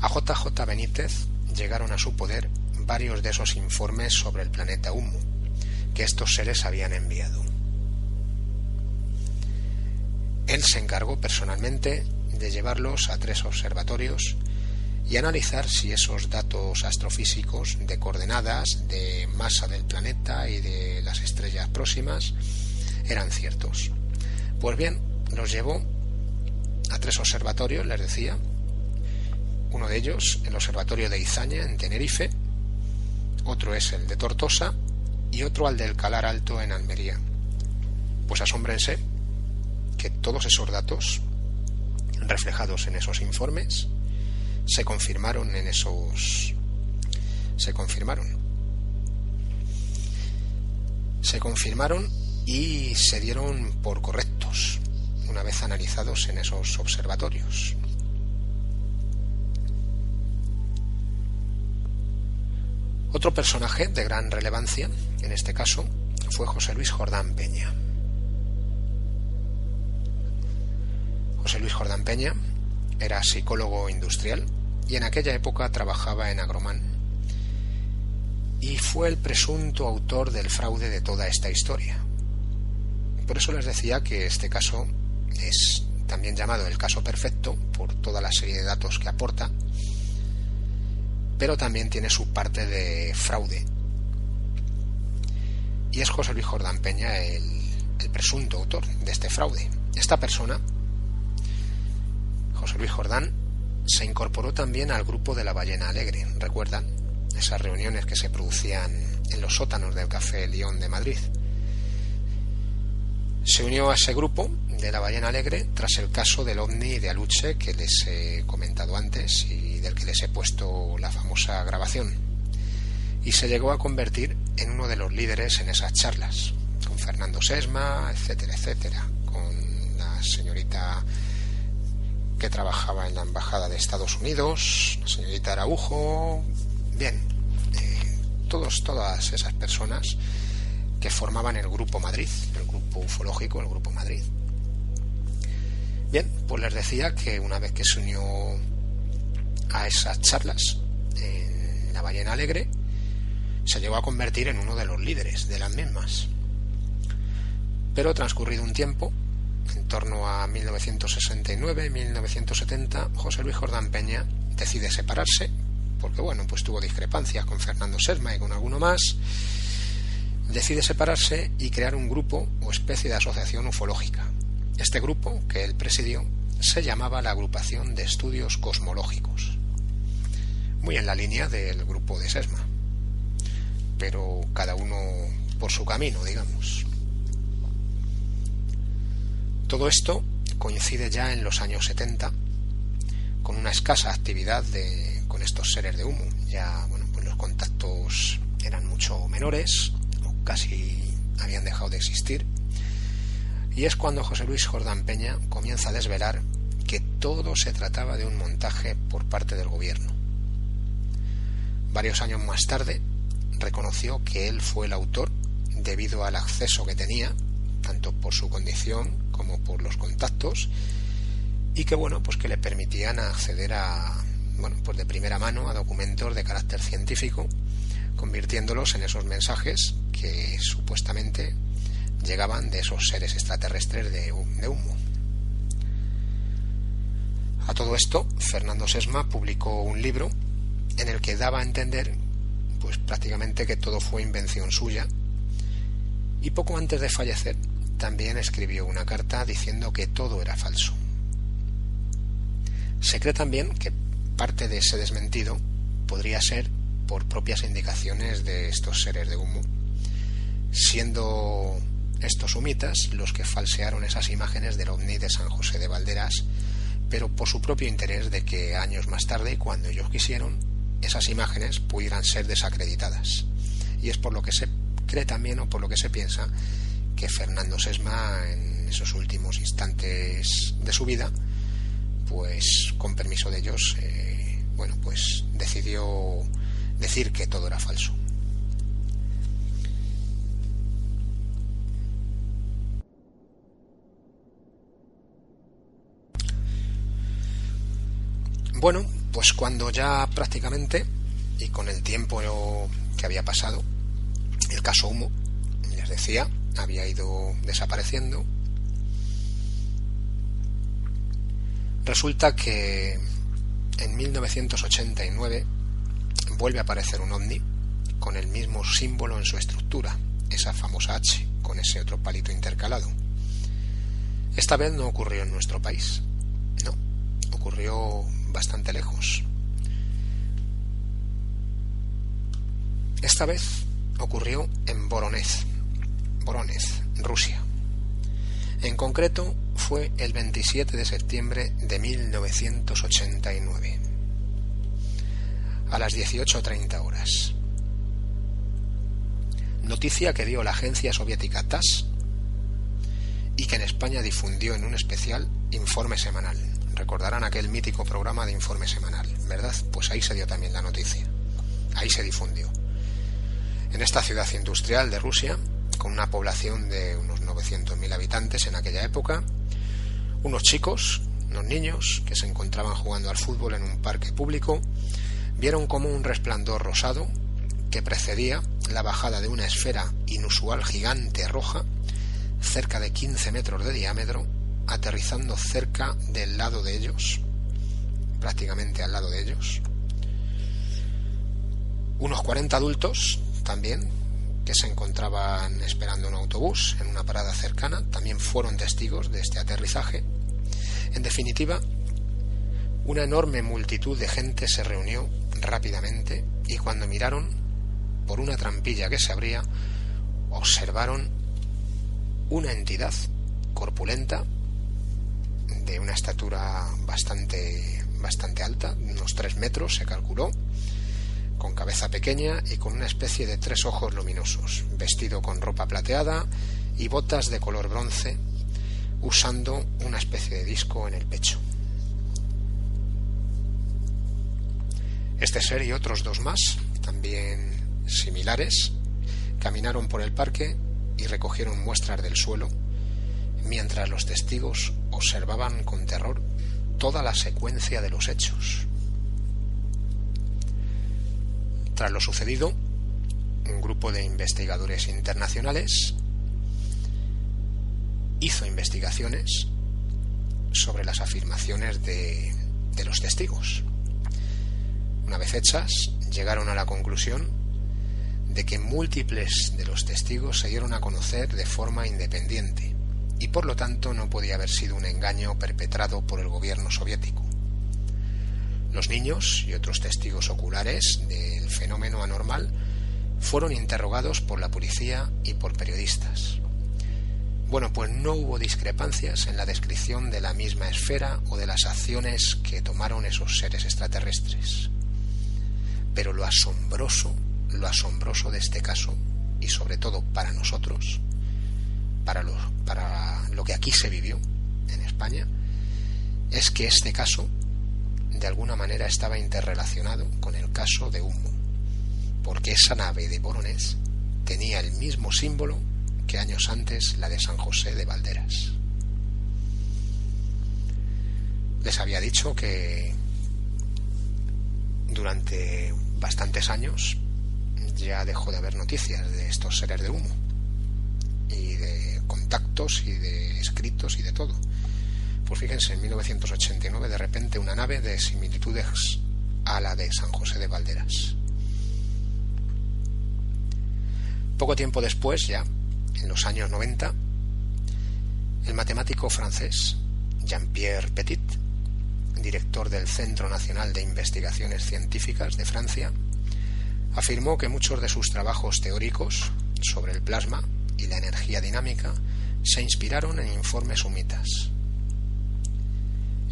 A JJ Benítez llegaron a su poder varios de esos informes sobre el planeta Humo que estos seres habían enviado. Él se encargó personalmente de llevarlos a tres observatorios y analizar si esos datos astrofísicos de coordenadas, de masa del planeta y de las estrellas próximas eran ciertos. Pues bien, los llevó a tres observatorios, les decía. Uno de ellos, el observatorio de Izaña, en Tenerife, otro es el de Tortosa y otro al del Calar Alto, en Almería. Pues asómbrense que todos esos datos reflejados en esos informes se confirmaron en esos se confirmaron se confirmaron y se dieron por correctos una vez analizados en esos observatorios. Otro personaje de gran relevancia, en este caso, fue José Luis Jordán Peña. José Luis Jordán Peña era psicólogo industrial y en aquella época trabajaba en Agromán y fue el presunto autor del fraude de toda esta historia. Por eso les decía que este caso es también llamado el caso perfecto por toda la serie de datos que aporta, pero también tiene su parte de fraude. Y es José Luis Jordán Peña el presunto autor de este fraude. Esta persona, Luis Jordán, se incorporó también al grupo de la Ballena Alegre. ¿Recuerdan? Esas reuniones que se producían en los sótanos del Café León de Madrid. Se unió a ese grupo de la Ballena Alegre tras el caso del ovni de Aluche que les he comentado antes y del que les he puesto la famosa grabación. Y se llegó a convertir en uno de los líderes en esas charlas, con Fernando Sesma, etcétera, etcétera, con la señorita que trabajaba en la Embajada de Estados Unidos, la señorita Araujo, bien, eh, todos, todas esas personas que formaban el Grupo Madrid, el Grupo Ufológico, el Grupo Madrid. Bien, pues les decía que una vez que se unió a esas charlas en la Ballena Alegre, se llegó a convertir en uno de los líderes de las mismas. Pero transcurrido un tiempo, en torno a 1969-1970, José Luis Jordán Peña decide separarse, porque bueno, pues tuvo discrepancias con Fernando Serma y con alguno más, decide separarse y crear un grupo o especie de asociación ufológica. Este grupo, que él presidió, se llamaba la Agrupación de Estudios Cosmológicos, muy en la línea del grupo de Sesma, pero cada uno por su camino, digamos. Todo esto coincide ya en los años 70 con una escasa actividad de, con estos seres de humo. Ya, bueno, pues los contactos eran mucho menores, o casi habían dejado de existir. Y es cuando José Luis Jordán Peña comienza a desvelar que todo se trataba de un montaje por parte del gobierno. Varios años más tarde reconoció que él fue el autor debido al acceso que tenía, tanto por su condición como por los contactos y que bueno pues que le permitían acceder a bueno pues de primera mano a documentos de carácter científico convirtiéndolos en esos mensajes que supuestamente llegaban de esos seres extraterrestres de, de humo. A todo esto, Fernando Sesma publicó un libro en el que daba a entender pues prácticamente que todo fue invención suya y poco antes de fallecer también escribió una carta diciendo que todo era falso. Se cree también que parte de ese desmentido podría ser por propias indicaciones de estos seres de humo, siendo estos humitas los que falsearon esas imágenes del ovni de San José de Valderas, pero por su propio interés de que años más tarde, cuando ellos quisieron, esas imágenes pudieran ser desacreditadas. Y es por lo que se cree también o por lo que se piensa que Fernando Sesma en esos últimos instantes de su vida, pues con permiso de ellos, eh, bueno, pues decidió decir que todo era falso. Bueno, pues cuando ya prácticamente, y con el tiempo que había pasado, el caso Humo, les decía, había ido desapareciendo. Resulta que en 1989 vuelve a aparecer un ovni con el mismo símbolo en su estructura, esa famosa H, con ese otro palito intercalado. Esta vez no ocurrió en nuestro país, no, ocurrió bastante lejos. Esta vez ocurrió en Voronezh, Rusia. En concreto, fue el 27 de septiembre de 1989, a las 18.30 horas. Noticia que dio la agencia soviética TASS y que en España difundió en un especial Informe Semanal. Recordarán aquel mítico programa de Informe Semanal, ¿verdad? Pues ahí se dio también la noticia. Ahí se difundió. En esta ciudad industrial de Rusia, con una población de unos 900.000 habitantes en aquella época, unos chicos, unos niños, que se encontraban jugando al fútbol en un parque público, vieron como un resplandor rosado que precedía la bajada de una esfera inusual gigante roja, cerca de 15 metros de diámetro, aterrizando cerca del lado de ellos, prácticamente al lado de ellos. Unos 40 adultos también que se encontraban esperando un autobús en una parada cercana también fueron testigos de este aterrizaje. En definitiva, una enorme multitud de gente se reunió rápidamente y cuando miraron por una trampilla que se abría, observaron una entidad corpulenta de una estatura bastante bastante alta, unos tres metros se calculó, con cabeza pequeña y con una especie de tres ojos luminosos, vestido con ropa plateada y botas de color bronce, usando una especie de disco en el pecho. Este ser y otros dos más, también similares, caminaron por el parque y recogieron muestras del suelo, mientras los testigos observaban con terror toda la secuencia de los hechos. Tras lo sucedido, un grupo de investigadores internacionales hizo investigaciones sobre las afirmaciones de, de, los testigos. Una vez hechas, llegaron a la conclusión de que múltiples de los testigos se dieron a conocer de forma independiente y por lo tanto no podía haber sido un engaño perpetrado por el gobierno soviético. Los niños y otros testigos oculares del fenómeno anormal fueron interrogados por la policía y por periodistas. Bueno, pues no hubo discrepancias en la descripción de la misma esfera o de las acciones que tomaron esos seres extraterrestres. Pero lo asombroso, lo asombroso de este caso, y sobre todo para nosotros, para lo, para lo que aquí se vivió en España, es que este caso de alguna manera estaba interrelacionado con el caso de Humo, porque esa nave de Boronés tenía el mismo símbolo que años antes la de San José de Valderas. Les había dicho que durante bastantes años ya dejó de haber noticias de estos seres de humo y de contactos y de escritos y de todo. Pues fíjense, en 1989 de repente una nave de similitudes a la de San José de Valderas. Poco tiempo después, ya en los años 90, el matemático francés Jean-Pierre Petit, director del Centro Nacional de Investigaciones Científicas de Francia, afirmó que muchos de sus trabajos teóricos sobre el plasma y la energía dinámica se inspiraron en informes humitas.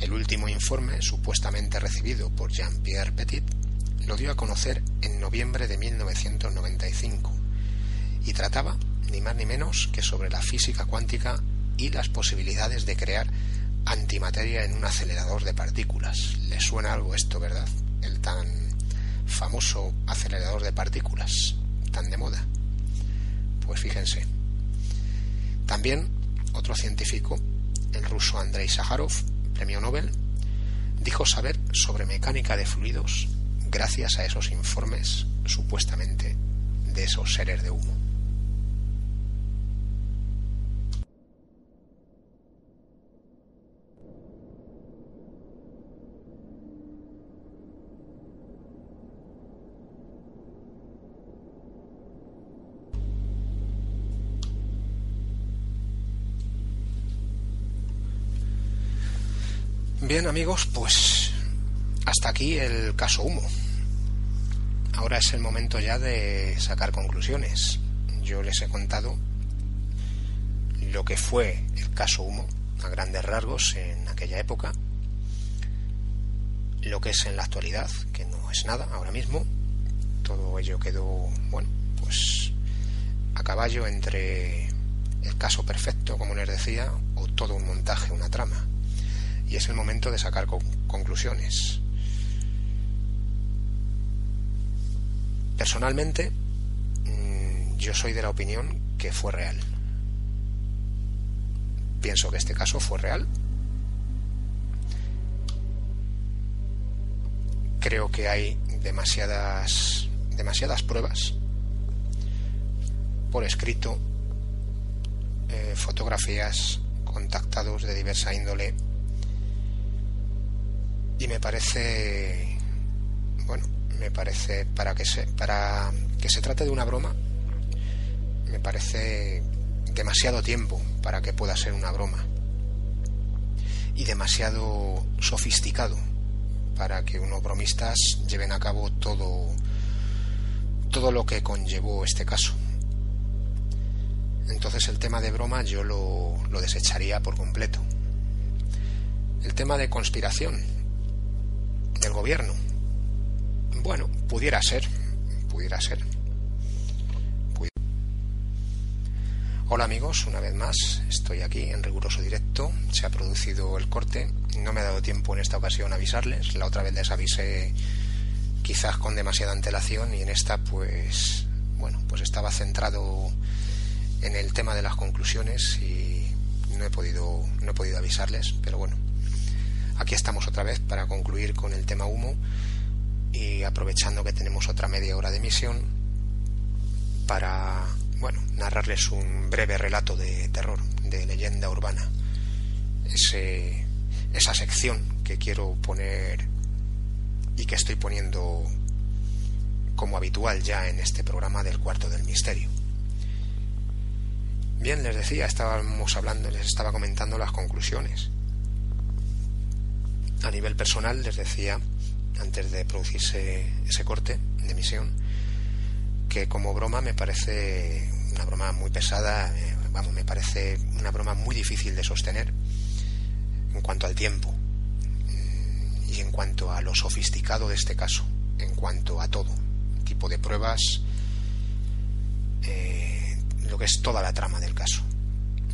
El último informe, supuestamente recibido por Jean-Pierre Petit, lo dio a conocer en noviembre de 1995 y trataba ni más ni menos que sobre la física cuántica y las posibilidades de crear antimateria en un acelerador de partículas. ¿Le suena algo esto, verdad? El tan famoso acelerador de partículas, tan de moda. Pues fíjense. También otro científico, el ruso Andrei Sájarov, premio Nobel, dijo saber sobre mecánica de fluidos gracias a esos informes supuestamente de esos seres de humo. Bien amigos, pues hasta aquí el caso Humo. Ahora es el momento ya de sacar conclusiones. Yo les he contado lo que fue el caso Humo a grandes rasgos en aquella época, lo que es en la actualidad, que no es nada ahora mismo. Todo ello quedó, bueno, pues a caballo entre el caso perfecto, como les decía, o todo un montaje, una trama. Y es el momento de sacar conclusiones. Personalmente, mm, yo soy de la opinión que fue real. Pienso que este caso fue real. Creo que hay demasiadas demasiadas pruebas por escrito, eh, fotografías, contactados de diversa índole y me parece bueno me parece para que se para que se trate de una broma me parece demasiado tiempo para que pueda ser una broma y demasiado sofisticado para que unos bromistas lleven a cabo todo todo lo que conllevó este caso. Entonces el tema de broma yo lo, lo desecharía por completo. El tema de conspiración del gobierno. Bueno, pudiera ser, pudiera ser. Hola amigos, una vez más, estoy aquí en riguroso directo, se ha producido el corte, no me ha dado tiempo en esta ocasión avisarles, la otra vez les avisé quizás con demasiada antelación y en esta pues bueno pues estaba centrado en el tema de las conclusiones y no he podido no he podido avisarles pero bueno aquí estamos otra vez para concluir con el tema humo y aprovechando que tenemos otra media hora de emisión para bueno narrarles un breve relato de terror de leyenda urbana esa sección que quiero poner y que estoy poniendo como habitual ya en este programa del cuarto del misterio. Bien, les decía, estábamos hablando, les estaba comentando las conclusiones. A nivel personal, les decía, antes de producirse ese corte de emisión, que como broma me parece una broma muy pesada, eh, vamos, me parece una broma muy difícil de sostener en cuanto al tiempo y en cuanto a lo sofisticado de este caso, en cuanto a todo, tipo de pruebas, eh, lo que es toda la trama del caso.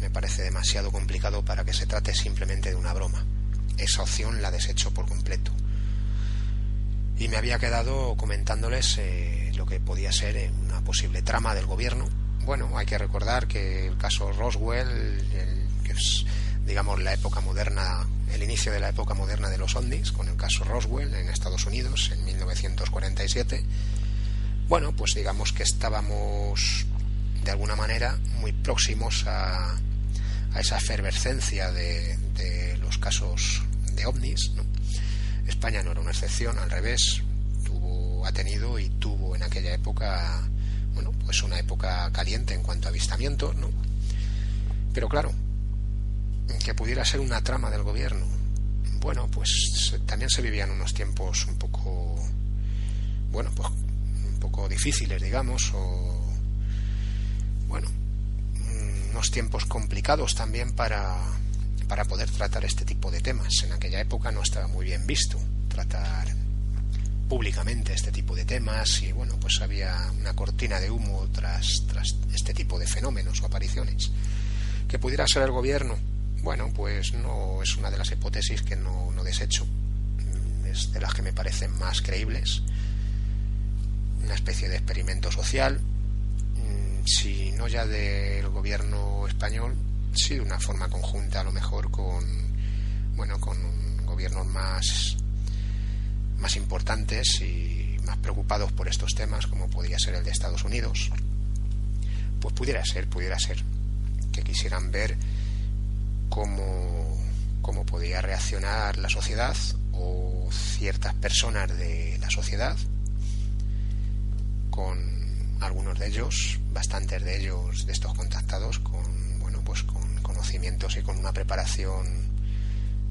Me parece demasiado complicado para que se trate simplemente de una broma. Esa opción la desecho por completo. Y me había quedado comentándoles eh, lo que podía ser una posible trama del gobierno. Bueno, hay que recordar que el caso Roswell, que es digamos la época moderna el inicio de la época moderna de los ovnis, con el caso Roswell en Estados Unidos en 1947. Bueno, pues digamos que estábamos de alguna manera muy próximos a, a esa efervescencia de, de, los casos de ovnis. España no era una excepción, al revés, tuvo, ha tenido y tuvo en aquella época, bueno, pues una época caliente en cuanto a avistamientos, ¿no? Pero claro, que pudiera ser una trama del gobierno. Bueno, pues también se vivían unos tiempos un poco, bueno, pues un poco difíciles, digamos, o, bueno, tiempos complicados también para, para poder tratar este tipo de temas. En aquella época no estaba muy bien visto tratar públicamente este tipo de temas y bueno, pues había una cortina de humo tras, tras este tipo de fenómenos o apariciones. Que pudiera ser el gobierno, bueno, pues no es una de las hipótesis que no, no desecho. Mm, es de las que me parecen más creíbles. Una especie de experimento social, si no ya del gobierno español, sí de una forma conjunta a lo mejor con, bueno, con gobiernos más, más importantes y más preocupados por estos temas, como podría ser el de Estados Unidos. Pues pudiera ser, pudiera ser, que quisieran ver cómo, cómo podía reaccionar la sociedad o ciertas personas de la sociedad con algunos de ellos, bastantes de ellos de estos contactados con bueno, pues con conocimientos y con una preparación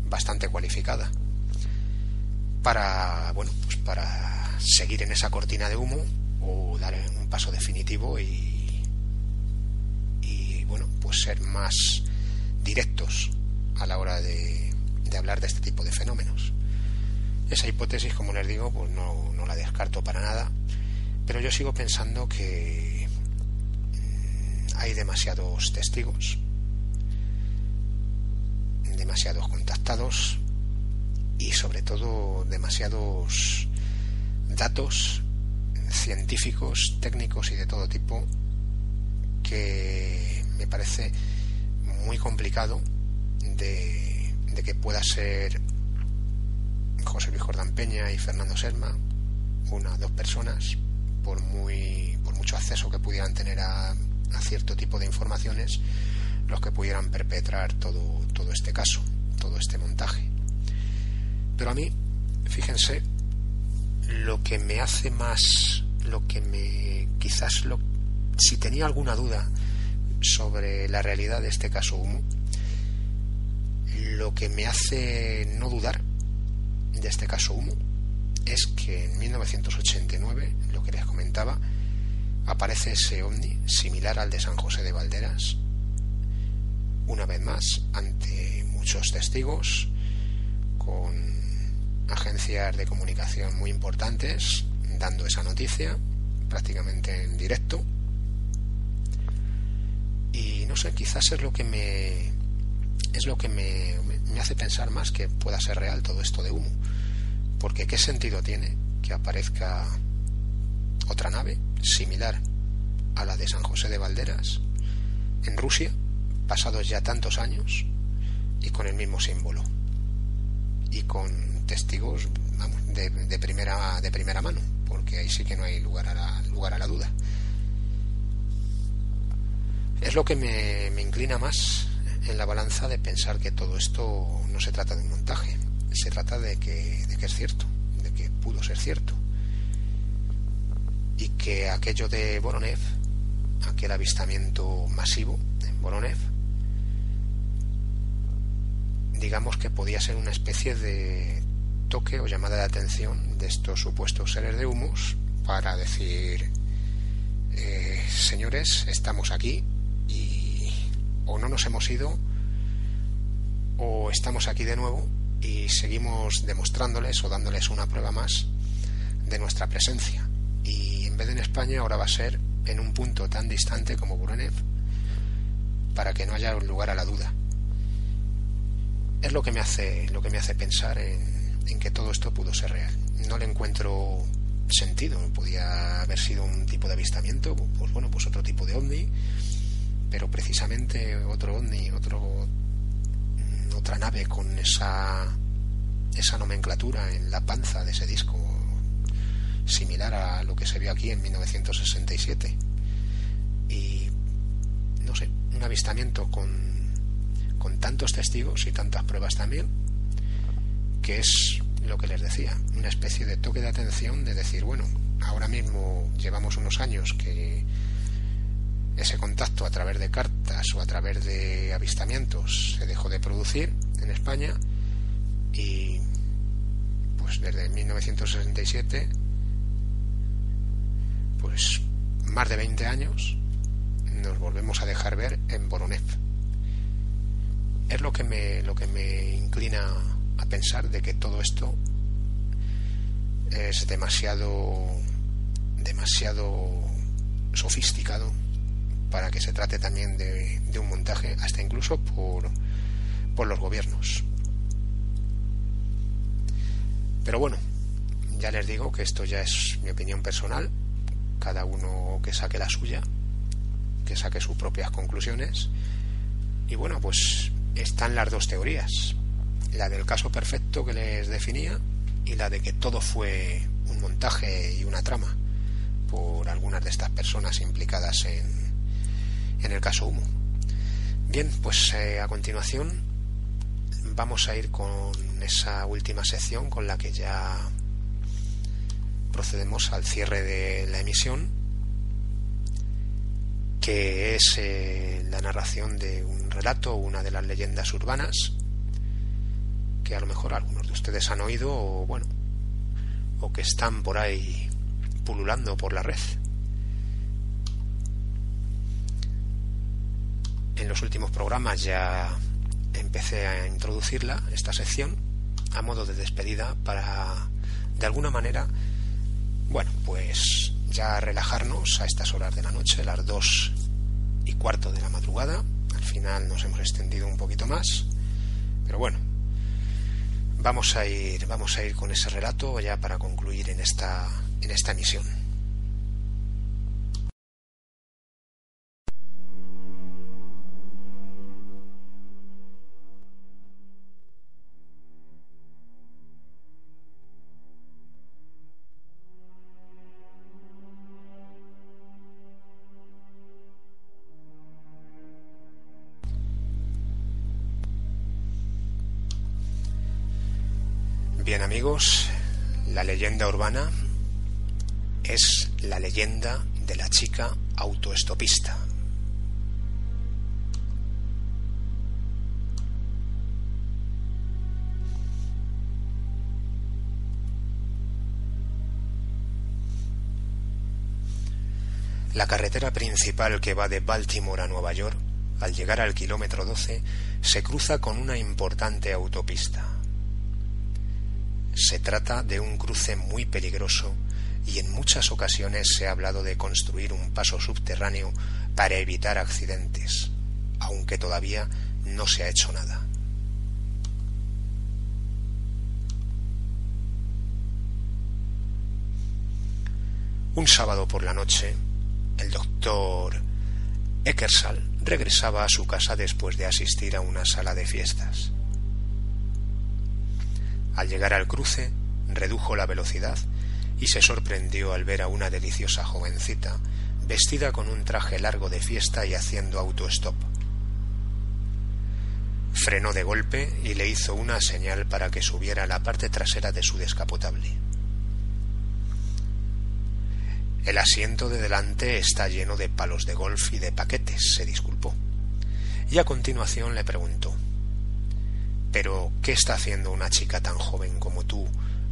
bastante cualificada para bueno pues para seguir en esa cortina de humo o dar un paso definitivo y y bueno pues ser más directos a la hora de, de hablar de este tipo de fenómenos. Esa hipótesis como les digo pues no, no la descarto para nada pero yo sigo pensando que mm, hay demasiados testigos demasiados contactados y sobre todo demasiados datos científicos, técnicos y de todo tipo que me parece muy complicado de, que pueda ser José Luis Jordán Peña y Fernando Serma, una dos personas, por muy por mucho acceso que pudieran tener a, cierto tipo de informaciones, los que pudieran perpetrar todo, todo este caso, todo este montaje. Pero a mí, fíjense, lo que me hace más, lo que me, quizás lo, si tenía alguna duda sobre la realidad de este caso Humo, lo que me hace no dudar de este caso Humo es que en 1989, lo que les comentaba, aparece ese ovni similar al de San José de Valderas, una vez más ante muchos testigos, con agencias de comunicación muy importantes dando esa noticia prácticamente en directo. Y no sé, quizás es lo que me es lo que me, me hace pensar más que pueda ser real todo esto de humo. Porque ¿qué sentido tiene que aparezca otra nave similar a la de San José de Valderas en Rusia pasados ya tantos años y con el mismo símbolo y con testigos de, primera de primera mano porque ahí sí que no hay lugar a la, duda. Es lo que me inclina más en la balanza de pensar que todo esto no se trata de un montaje se trata de que, de que es cierto de que pudo ser cierto. Y que aquello de Voronev aquel avistamiento masivo en Voronev digamos que podía ser una especie de toque o llamada de atención de estos supuestos seres de humus para decir, eh, señores, estamos aquí y o no nos hemos ido o estamos aquí de nuevo y seguimos demostrándoles o dándoles una prueba más de nuestra presencia. Y en vez de en España ahora va a ser en un punto tan distante como Burenev para que no haya lugar a la duda es lo que me hace, lo que me hace pensar en, en que todo esto pudo ser real. No le encuentro sentido, podía haber sido un tipo de avistamiento, pues bueno, pues otro tipo de ovni, pero precisamente otro ovni, otro otra nave con esa esa nomenclatura en la panza de ese disco similar a lo que se vio aquí en 1967 y no sé, un avistamiento con con tantos testigos y tantas pruebas también, que es lo que les decía, una especie de toque de atención de decir, bueno, ahora mismo llevamos unos años que ese contacto a través de cartas o a través de avistamientos se dejó de producir en España y pues desde 1967 pues más de 20 años nos volvemos a dejar ver en Boronev es lo que me, lo que me inclina a pensar de que todo esto es demasiado demasiado sofisticado para que se trate también de, un montaje hasta incluso por, por los gobiernos. Pero bueno ya les digo que esto ya es mi opinión personal cada uno que saque la suya que saque sus propias conclusiones. Y bueno pues están las dos teorías, la del caso perfecto que les definía y la de que todo fue un montaje y una trama por algunas de estas personas implicadas en, en el caso Humo. Bien, pues eh, a continuación vamos a ir con esa última sección con la que ya procedemos al cierre de la emisión, que es eh, la narración de un relato, una de las leyendas urbanas, que a lo mejor algunos de ustedes han oído o bueno, o que están por ahí pululando por la red. En los últimos programas ya empecé a introducirla, esta sección, a modo de despedida para, de alguna manera, bueno, pues ya relajarnos a estas horas de la noche, las dos y cuarto de la madrugada. Al final nos hemos extendido un poquito más, pero bueno, vamos a ir, vamos a ir con ese relato ya para concluir en esta, en esta misión. Bien amigos, la leyenda urbana es la leyenda de la chica autoestopista. La carretera principal que va de Baltimore a Nueva York, al llegar al kilómetro 12, se cruza con una importante autopista. Se trata de un cruce muy peligroso y en muchas ocasiones se ha hablado de construir un paso subterráneo para evitar accidentes, aunque todavía no se ha hecho nada. Un sábado por la noche, el doctor Eckersall regresaba a su casa después de asistir a una sala de fiestas. Al llegar al cruce, redujo la velocidad y se sorprendió al ver a una deliciosa jovencita vestida con un traje largo de fiesta y haciendo autostop. Frenó de golpe y le hizo una señal para que subiera a la parte trasera de su descapotable. El asiento de delante está lleno de palos de golf y de paquetes, se disculpó. Y a continuación le preguntó pero, ¿qué está haciendo una chica tan joven como tú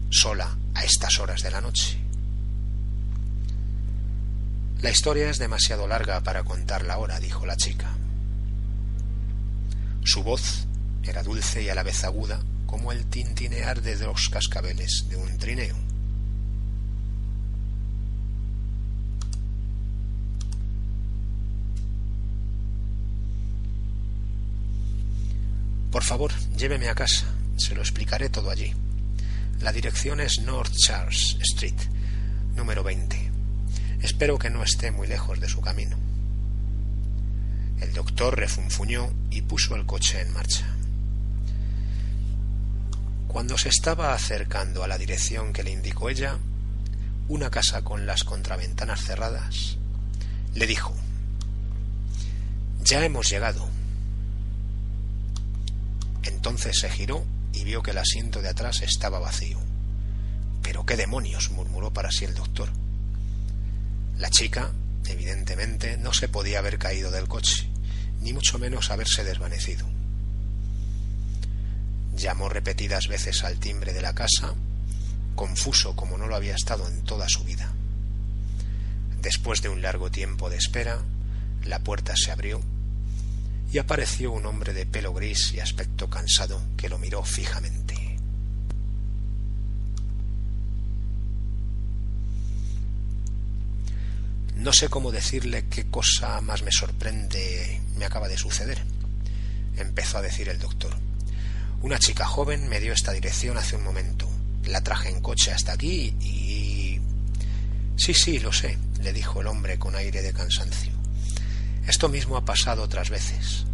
sola a estas horas de la noche? La historia es demasiado larga para contarla ahora, dijo la chica. Su voz era dulce y a la vez aguda, como el tintinear de dos cascabeles de un trineo. Favor, lléveme a casa. Se lo explicaré todo allí. La dirección es North Charles Street, número 20. Espero que no esté muy lejos de su camino. El doctor refunfuñó y puso el coche en marcha. Cuando se estaba acercando a la dirección que le indicó ella, una casa con las contraventanas cerradas, le dijo Ya hemos llegado. Entonces se giró y vio que el asiento de atrás estaba vacío. Pero qué demonios, murmuró para sí el doctor. La chica, evidentemente, no se podía haber caído del coche, ni mucho menos haberse desvanecido. Llamó repetidas veces al timbre de la casa, confuso como no lo había estado en toda su vida. Después de un largo tiempo de espera, la puerta se abrió y apareció un hombre de pelo gris y aspecto cansado que lo miró fijamente. No sé cómo decirle qué cosa más me sorprende me acaba de suceder, empezó a decir el doctor. Una chica joven me dio esta dirección hace un momento. La traje en coche hasta aquí y... Sí, sí, lo sé, le dijo el hombre con aire de cansancio. Esto mismo ha pasado otras veces.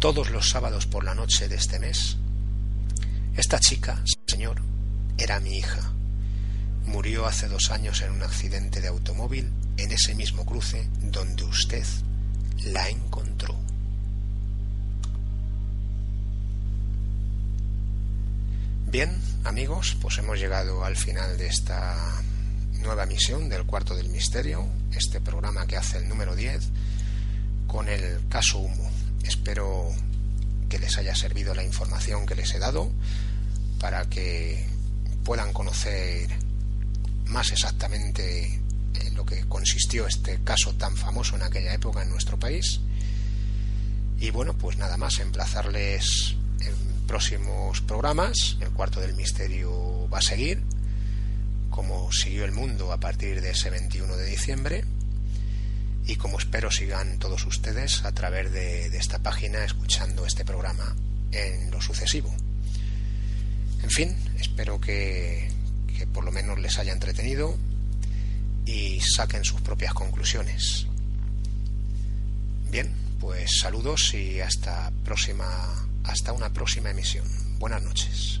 Todos los sábados por la noche de este mes. Esta chica, señor, era mi hija. Murió hace dos años en un accidente de automóvil en ese mismo cruce donde usted la encontró. Bien, amigos, pues hemos llegado al final de esta nueva misión del Cuarto del Misterio, este programa que hace el número 10 con el caso Humo. Espero que les haya servido la información que les he dado. para que puedan conocer más exactamente en lo que consistió este caso tan famoso en aquella época en nuestro país. Y bueno, pues nada más, emplazarles en próximos programas. El cuarto del misterio va a seguir, como siguió el mundo a partir de ese 21 de diciembre. Y como espero sigan todos ustedes a través de, esta página escuchando este programa en lo sucesivo. En fin, espero que, que por lo menos les haya entretenido y saquen sus propias conclusiones. Bien, pues saludos y hasta próxima hasta una próxima emisión. Buenas noches.